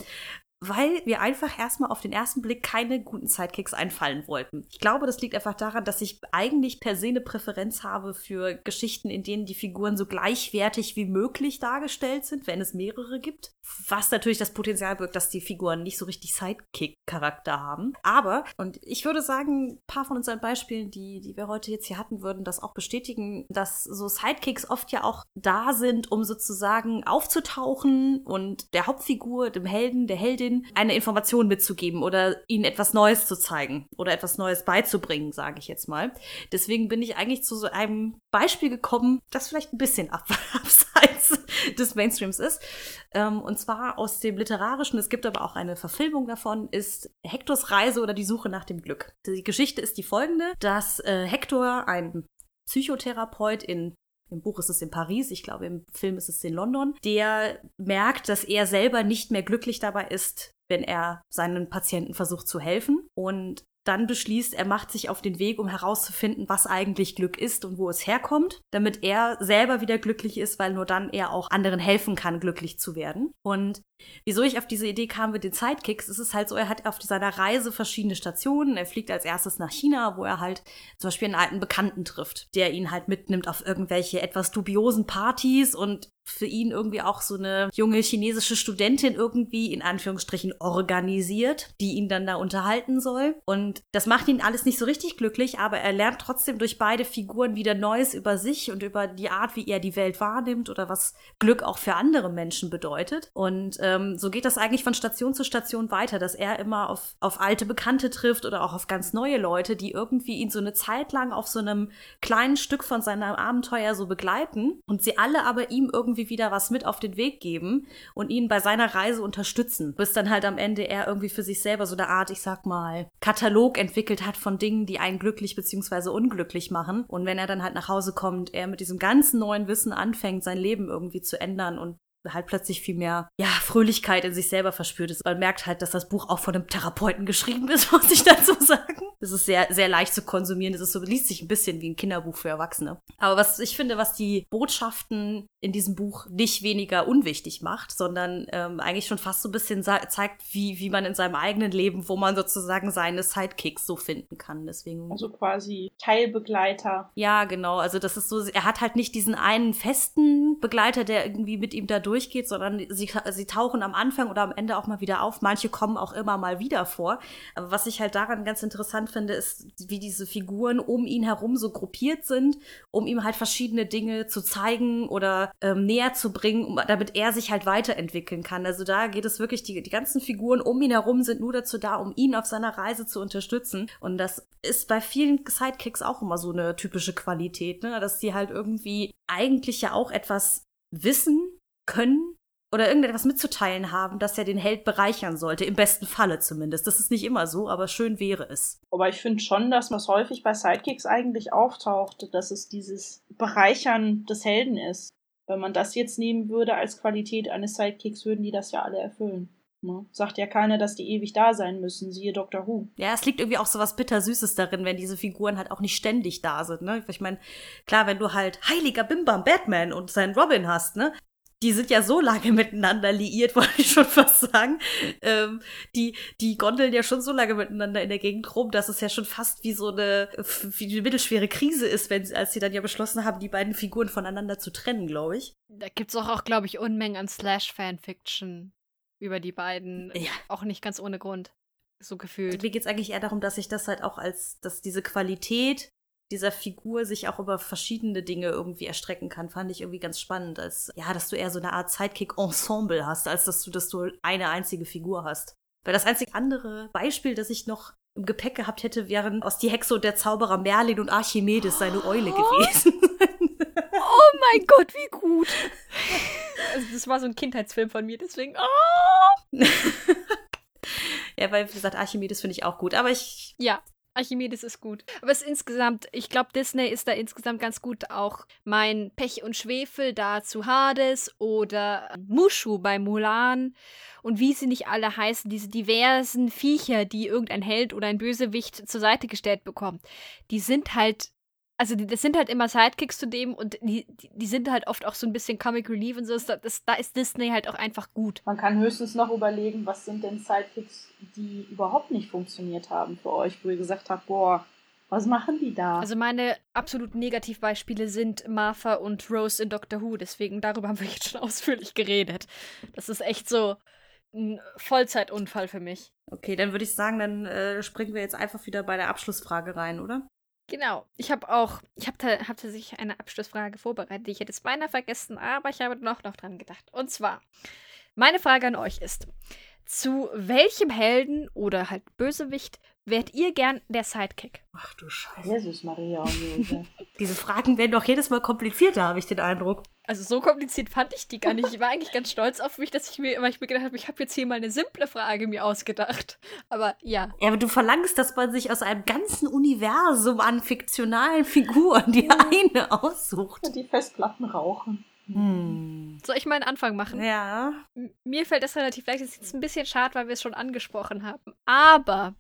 weil wir einfach erstmal auf den ersten Blick keine guten Sidekicks einfallen wollten. Ich glaube, das liegt einfach daran, dass ich eigentlich per se eine Präferenz habe für Geschichten, in denen die Figuren so gleichwertig wie möglich dargestellt sind, wenn es mehrere gibt. Was natürlich das Potenzial birgt, dass die Figuren nicht so richtig Sidekick-Charakter haben. Aber, und ich würde sagen, ein paar von unseren Beispielen, die, die wir heute jetzt hier hatten, würden das auch bestätigen, dass so Sidekicks oft ja auch da sind, um sozusagen aufzutauchen und der Hauptfigur, dem Helden, der Heldin, eine Information mitzugeben oder ihnen etwas Neues zu zeigen oder etwas Neues beizubringen, sage ich jetzt mal. Deswegen bin ich eigentlich zu so einem Beispiel gekommen, das vielleicht ein bisschen ab abseits des Mainstreams ist. Ähm, und zwar aus dem Literarischen, es gibt aber auch eine Verfilmung davon, ist Hektors Reise oder die Suche nach dem Glück. Die Geschichte ist die folgende, dass äh, Hector, ein Psychotherapeut in im Buch ist es in Paris, ich glaube im Film ist es in London, der merkt, dass er selber nicht mehr glücklich dabei ist, wenn er seinen Patienten versucht zu helfen. Und dann beschließt, er macht sich auf den Weg, um herauszufinden, was eigentlich Glück ist und wo es herkommt, damit er selber wieder glücklich ist, weil nur dann er auch anderen helfen kann, glücklich zu werden. Und wieso ich auf diese Idee kam mit den Sidekicks, ist es halt so, er hat auf seiner Reise verschiedene Stationen. Er fliegt als erstes nach China, wo er halt zum Beispiel einen alten Bekannten trifft, der ihn halt mitnimmt auf irgendwelche etwas dubiosen Partys und für ihn irgendwie auch so eine junge chinesische Studentin irgendwie in Anführungsstrichen organisiert, die ihn dann da unterhalten soll. Und das macht ihn alles nicht so richtig glücklich, aber er lernt trotzdem durch beide Figuren wieder Neues über sich und über die Art, wie er die Welt wahrnimmt oder was Glück auch für andere Menschen bedeutet. Und ähm, so geht das eigentlich von Station zu Station weiter, dass er immer auf, auf alte Bekannte trifft oder auch auf ganz neue Leute, die irgendwie ihn so eine Zeit lang auf so einem kleinen Stück von seinem Abenteuer so begleiten und sie alle aber ihm irgendwie irgendwie wieder was mit auf den Weg geben und ihn bei seiner Reise unterstützen. Bis dann halt am Ende er irgendwie für sich selber so eine Art, ich sag mal, Katalog entwickelt hat von Dingen, die einen glücklich bzw. unglücklich machen. Und wenn er dann halt nach Hause kommt, er mit diesem ganzen neuen Wissen anfängt, sein Leben irgendwie zu ändern und halt plötzlich viel mehr, ja, Fröhlichkeit in sich selber verspürt ist. Man merkt halt, dass das Buch auch von einem Therapeuten geschrieben ist, muss ich dazu sagen. Es ist sehr, sehr leicht zu konsumieren. Es ist so, liest sich ein bisschen wie ein Kinderbuch für Erwachsene. Aber was ich finde, was die Botschaften in diesem Buch nicht weniger unwichtig macht, sondern ähm, eigentlich schon fast so ein bisschen zeigt, wie, wie man in seinem eigenen Leben, wo man sozusagen seine Sidekicks so finden kann. Deswegen. Also quasi Teilbegleiter. Ja, genau. Also das ist so, er hat halt nicht diesen einen festen Begleiter, der irgendwie mit ihm da durchgeht, sondern sie, sie tauchen am Anfang oder am Ende auch mal wieder auf. Manche kommen auch immer mal wieder vor. Aber was ich halt daran ganz interessant finde, ist, wie diese Figuren um ihn herum so gruppiert sind, um ihm halt verschiedene Dinge zu zeigen oder ähm, näher zu bringen, um, damit er sich halt weiterentwickeln kann. Also da geht es wirklich, die, die ganzen Figuren um ihn herum sind nur dazu da, um ihn auf seiner Reise zu unterstützen. Und das ist bei vielen Sidekicks auch immer so eine typische Qualität, ne? dass sie halt irgendwie eigentlich ja auch etwas wissen können, oder irgendetwas mitzuteilen haben, das ja den Held bereichern sollte, im besten Falle zumindest. Das ist nicht immer so, aber schön wäre es. Aber ich finde schon, dass das häufig bei Sidekicks eigentlich auftaucht, dass es dieses Bereichern des Helden ist. Wenn man das jetzt nehmen würde als Qualität eines Sidekicks, würden die das ja alle erfüllen. Ne? Sagt ja keiner, dass die ewig da sein müssen, siehe Dr. Who. Ja, es liegt irgendwie auch so was Bittersüßes darin, wenn diese Figuren halt auch nicht ständig da sind. Ne? Ich meine, klar, wenn du halt heiliger Bimbam Batman und sein Robin hast, ne? Die sind ja so lange miteinander liiert, wollte ich schon fast sagen. Ähm, die, die gondeln ja schon so lange miteinander in der Gegend rum, dass es ja schon fast wie so eine, wie eine mittelschwere Krise ist, wenn sie, als sie dann ja beschlossen haben, die beiden Figuren voneinander zu trennen, glaube ich. Da gibt's auch, auch glaube ich, Unmengen an Slash-Fanfiction über die beiden. Ja. Auch nicht ganz ohne Grund. So gefühlt. Mir geht's eigentlich eher darum, dass ich das halt auch als, dass diese Qualität dieser Figur sich auch über verschiedene Dinge irgendwie erstrecken kann, fand ich irgendwie ganz spannend, als ja, dass du eher so eine Art Sidekick-Ensemble hast, als dass du, dass du eine einzige Figur hast. Weil das einzige andere Beispiel, das ich noch im Gepäck gehabt hätte, wären aus Die Hexe und der Zauberer Merlin und Archimedes seine Eule gewesen. Oh mein Gott, wie gut. Also das war so ein Kindheitsfilm von mir, deswegen. Oh. ja, weil, wie gesagt, Archimedes finde ich auch gut. Aber ich. Ja. Archimedes ist gut. Aber es ist insgesamt, ich glaube, Disney ist da insgesamt ganz gut. Auch mein Pech und Schwefel da zu Hades oder Mushu bei Mulan und wie sie nicht alle heißen, diese diversen Viecher, die irgendein Held oder ein Bösewicht zur Seite gestellt bekommt. Die sind halt also die, das sind halt immer Sidekicks zu dem und die, die, die, sind halt oft auch so ein bisschen Comic Relief und so. Das, das, da ist Disney halt auch einfach gut. Man kann höchstens noch überlegen, was sind denn Sidekicks, die überhaupt nicht funktioniert haben für euch, wo ihr gesagt habt, boah, was machen die da? Also meine absoluten Negativbeispiele sind Martha und Rose in Doctor Who, deswegen darüber haben wir jetzt schon ausführlich geredet. Das ist echt so ein Vollzeitunfall für mich. Okay, dann würde ich sagen, dann äh, springen wir jetzt einfach wieder bei der Abschlussfrage rein, oder? Genau. Ich habe auch, ich habe hab tatsächlich eine Abschlussfrage vorbereitet. Ich hätte es beinahe vergessen, aber ich habe noch, noch dran gedacht. Und zwar, meine Frage an euch ist, zu welchem Helden oder halt Bösewicht wärt ihr gern der Sidekick? Ach du Scheiße. Jesus Maria und Josef. Diese Fragen werden doch jedes Mal komplizierter, habe ich den Eindruck. Also so kompliziert fand ich die gar nicht. Ich war eigentlich ganz stolz auf mich, dass ich mir, weil ich mir gedacht habe, ich habe jetzt hier mal eine simple Frage mir ausgedacht. Aber ja. Ja, aber du verlangst, dass man sich aus einem ganzen Universum an fiktionalen Figuren die eine aussucht. Die Festplatten rauchen. Hm. Soll ich mal einen Anfang machen? Ja. Mir fällt das relativ leicht. Es ist jetzt ein bisschen schade, weil wir es schon angesprochen haben. Aber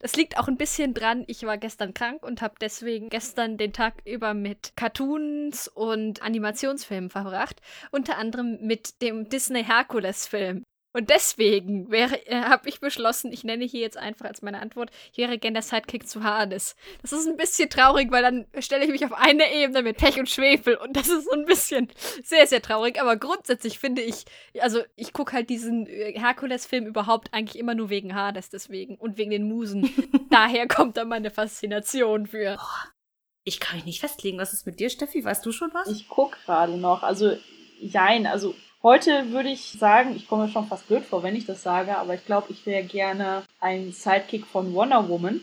das liegt auch ein bisschen dran, ich war gestern krank und habe deswegen gestern den Tag über mit Cartoons und Animationsfilmen verbracht. Unter anderem mit dem Disney Hercules Film. Und deswegen äh, habe ich beschlossen, ich nenne hier jetzt einfach als meine Antwort, ich wäre gern der Sidekick zu Hades. Das ist ein bisschen traurig, weil dann stelle ich mich auf eine Ebene mit Pech und Schwefel und das ist so ein bisschen sehr, sehr traurig. Aber grundsätzlich finde ich, also ich gucke halt diesen äh, Herkules-Film überhaupt eigentlich immer nur wegen Hades deswegen und wegen den Musen. Daher kommt dann meine Faszination für. Ich kann mich nicht festlegen. Was ist mit dir, Steffi? Weißt du schon was? Ich gucke gerade noch. Also, jein, also Heute würde ich sagen, ich komme schon fast blöd vor, wenn ich das sage, aber ich glaube, ich wäre gerne ein Sidekick von Wonder Woman.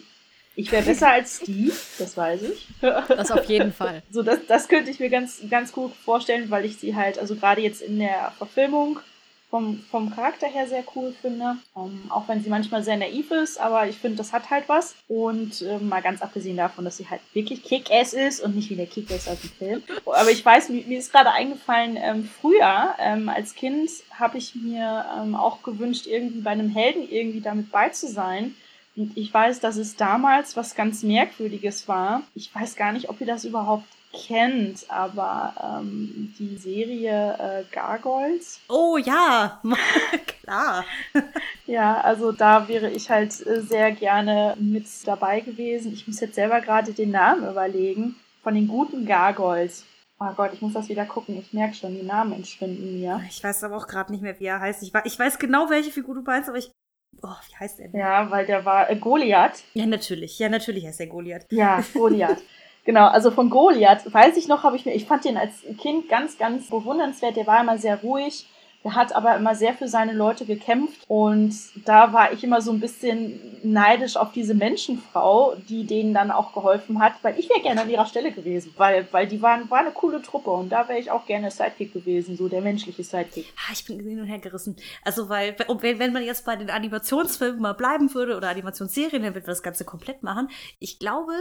Ich wäre besser als Steve, das weiß ich. Das auf jeden Fall. So, das, das könnte ich mir ganz, ganz gut vorstellen, weil ich sie halt, also gerade jetzt in der Verfilmung vom, vom Charakter her sehr cool finde. Ähm, auch wenn sie manchmal sehr naiv ist, aber ich finde, das hat halt was. Und ähm, mal ganz abgesehen davon, dass sie halt wirklich Kick-Ass ist und nicht wie der Kick-Ass aus dem Film. Aber ich weiß, mir, mir ist gerade eingefallen, ähm, früher ähm, als Kind habe ich mir ähm, auch gewünscht, irgendwie bei einem Helden irgendwie damit bei zu sein. Und ich weiß, dass es damals was ganz Merkwürdiges war. Ich weiß gar nicht, ob ihr das überhaupt kennt, aber ähm, die Serie äh, Gargoyles. Oh ja, klar. Ja, also da wäre ich halt äh, sehr gerne mit dabei gewesen. Ich muss jetzt selber gerade den Namen überlegen. Von den guten Gargoyles. Oh Gott, ich muss das wieder gucken. Ich merke schon, die Namen entschwinden mir. Ich weiß aber auch gerade nicht mehr, wie er heißt. Ich, ich weiß genau, welche Figur du meinst, aber ich. Oh, wie heißt er denn? Ja, weil der war äh, Goliath. Ja, natürlich. Ja, natürlich heißt er Goliath. Ja, Goliath. Genau, also von Goliath, weiß ich noch, habe ich mir, ich fand den als Kind ganz, ganz bewundernswert. Der war immer sehr ruhig. Der hat aber immer sehr für seine Leute gekämpft. Und da war ich immer so ein bisschen neidisch auf diese Menschenfrau, die denen dann auch geholfen hat, weil ich wäre gerne an ihrer Stelle gewesen. Weil, weil die waren, war eine coole Truppe und da wäre ich auch gerne Sidekick gewesen, so der menschliche Sidekick. Ah, ich bin hin und her gerissen. Also, weil, wenn, man jetzt bei den Animationsfilmen mal bleiben würde oder Animationsserien, dann würden wir das Ganze komplett machen. Ich glaube,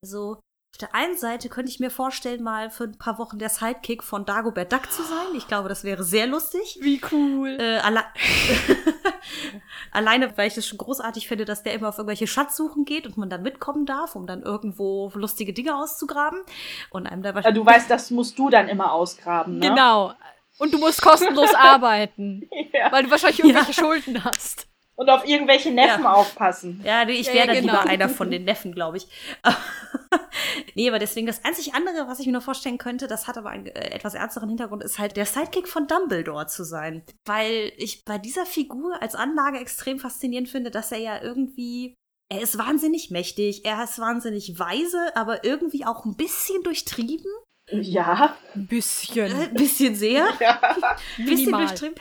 so auf der einen Seite könnte ich mir vorstellen, mal für ein paar Wochen der Sidekick von Dagobert Duck zu sein. Ich glaube, das wäre sehr lustig. Wie cool. Äh, alle Alleine, weil ich das schon großartig finde, dass der immer auf irgendwelche Schatzsuchen geht und man dann mitkommen darf, um dann irgendwo lustige Dinge auszugraben. Und einem da ja, Du weißt, das musst du dann immer ausgraben, ne? Genau. Und du musst kostenlos arbeiten. Ja. Weil du wahrscheinlich irgendwelche ja. Schulden hast. Und auf irgendwelche Neffen ja. aufpassen. Ja, ich wäre ja, dann genau. lieber einer von den Neffen, glaube ich. nee, aber deswegen das einzig andere, was ich mir noch vorstellen könnte, das hat aber einen äh, etwas ernsteren Hintergrund, ist halt der Sidekick von Dumbledore zu sein. Weil ich bei dieser Figur als Anlage extrem faszinierend finde, dass er ja irgendwie er ist wahnsinnig mächtig, er ist wahnsinnig weise, aber irgendwie auch ein bisschen durchtrieben. Ja. Ein bisschen. Ein bisschen sehr. Ja. Ein bisschen durchtrieben.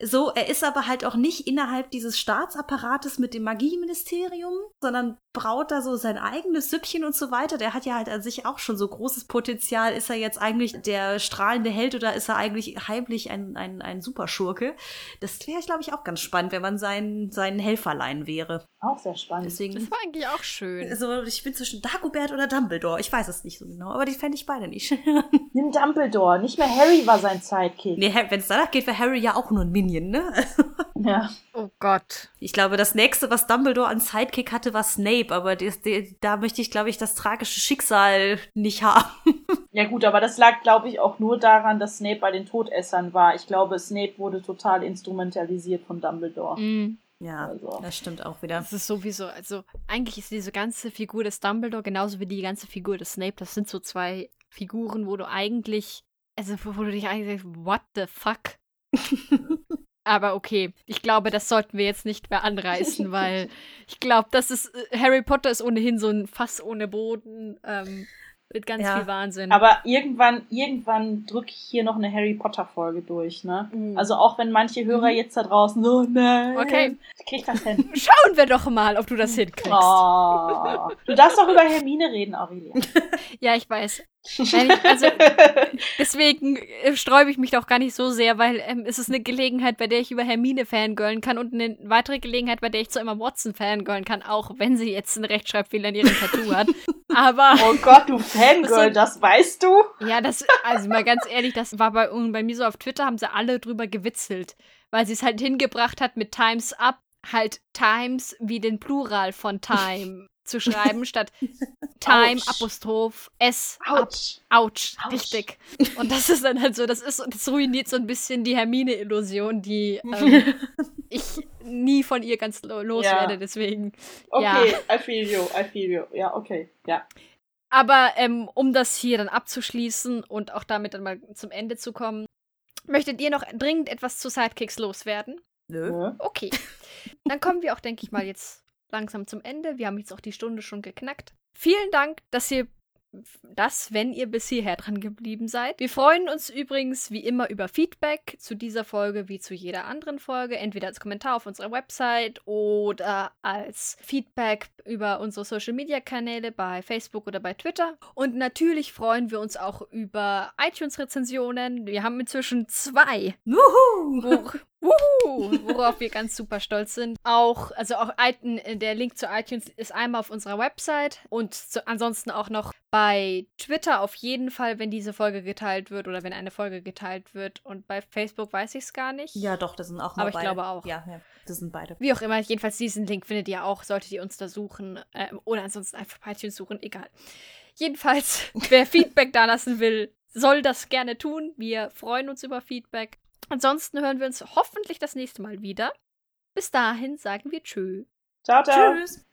So, er ist aber halt auch nicht innerhalb dieses Staatsapparates mit dem Magieministerium, sondern braut da so sein eigenes Süppchen und so weiter. Der hat ja halt an sich auch schon so großes Potenzial. Ist er jetzt eigentlich der strahlende Held oder ist er eigentlich heimlich ein, ein, ein Superschurke? Das wäre, glaube ich, auch ganz spannend, wenn man sein, sein Helferlein wäre. Auch sehr spannend. Deswegen, das war eigentlich auch schön. Also, ich bin zwischen Dagobert oder Dumbledore. Ich weiß es nicht so genau, aber die fände ich beide nicht. Nimm Dumbledore. Nicht mehr Harry war sein Sidekick. Nee, wenn es danach geht, wäre Harry ja auch nur ein Minion, ne? ja. Oh Gott. Ich glaube, das nächste, was Dumbledore an Sidekick hatte, war Snape, aber die, die, da möchte ich, glaube ich, das tragische Schicksal nicht haben. Ja gut, aber das lag, glaube ich, auch nur daran, dass Snape bei den Todessern war. Ich glaube, Snape wurde total instrumentalisiert von Dumbledore. Mm. Ja, also. das stimmt auch wieder. Das ist sowieso, also eigentlich ist diese ganze Figur des Dumbledore genauso wie die ganze Figur des Snape, das sind so zwei Figuren, wo du eigentlich, also wo du dich eigentlich denkst, what the fuck? Aber okay, ich glaube, das sollten wir jetzt nicht mehr anreißen, weil ich glaube, das ist äh, Harry Potter ist ohnehin so ein Fass ohne Boden. Ähm, mit ganz ja. viel Wahnsinn. Aber irgendwann, irgendwann drücke ich hier noch eine Harry Potter Folge durch, ne? Mhm. Also auch wenn manche Hörer mhm. jetzt da draußen so, nein. Okay. Ich krieg das hin. Schauen wir doch mal, ob du das hinkriegst. Oh. Du darfst doch über Hermine reden, Aurelia. ja, ich weiß. Also, deswegen äh, sträube ich mich doch gar nicht so sehr, weil ähm, es ist eine Gelegenheit, bei der ich über Hermine fangirlen kann und eine weitere Gelegenheit, bei der ich zu Emma Watson fangirlen kann, auch wenn sie jetzt einen Rechtschreibfehler in ihrem Tattoo hat. Aber. Oh Gott, du Fangirl, das, das weißt du? Ja, das, also mal ganz ehrlich, das war bei, bei mir so auf Twitter, haben sie alle drüber gewitzelt, weil sie es halt hingebracht hat mit Times Up, halt Times wie den Plural von Time zu schreiben, statt Time, Ouch. Apostroph, S, Ouch. Ouch. Ouch. Richtig. Und das ist dann halt so, das ist, das ruiniert so ein bisschen die Hermine-Illusion, die ähm, ich nie von ihr ganz loswerde, ja. deswegen. Okay, ja. I feel you, I feel you. Ja, okay, ja. Aber ähm, um das hier dann abzuschließen und auch damit dann mal zum Ende zu kommen, möchtet ihr noch dringend etwas zu Sidekicks loswerden? Nö. Okay. Dann kommen wir auch, denke ich mal, jetzt langsam zum Ende. Wir haben jetzt auch die Stunde schon geknackt. Vielen Dank, dass ihr das, wenn ihr bis hierher dran geblieben seid. Wir freuen uns übrigens wie immer über Feedback zu dieser Folge wie zu jeder anderen Folge, entweder als Kommentar auf unserer Website oder als Feedback über unsere Social Media Kanäle bei Facebook oder bei Twitter. Und natürlich freuen wir uns auch über iTunes Rezensionen. Wir haben inzwischen zwei. Wuhu! Wo, Wuhu, worauf wir ganz super stolz sind. Auch, also auch der Link zu iTunes ist einmal auf unserer Website und zu, ansonsten auch noch bei Twitter auf jeden Fall, wenn diese Folge geteilt wird oder wenn eine Folge geteilt wird. Und bei Facebook weiß ich es gar nicht. Ja, doch, das sind auch mal Aber ich beide. glaube auch. Ja, ja, das sind beide. Wie auch immer, jedenfalls diesen Link findet ihr auch, solltet ihr uns da suchen. Äh, oder ansonsten einfach bei iTunes suchen, egal. Jedenfalls, wer Feedback da lassen will, soll das gerne tun. Wir freuen uns über Feedback. Ansonsten hören wir uns hoffentlich das nächste Mal wieder. Bis dahin sagen wir Tschö. Ciao, ciao. Tschüss.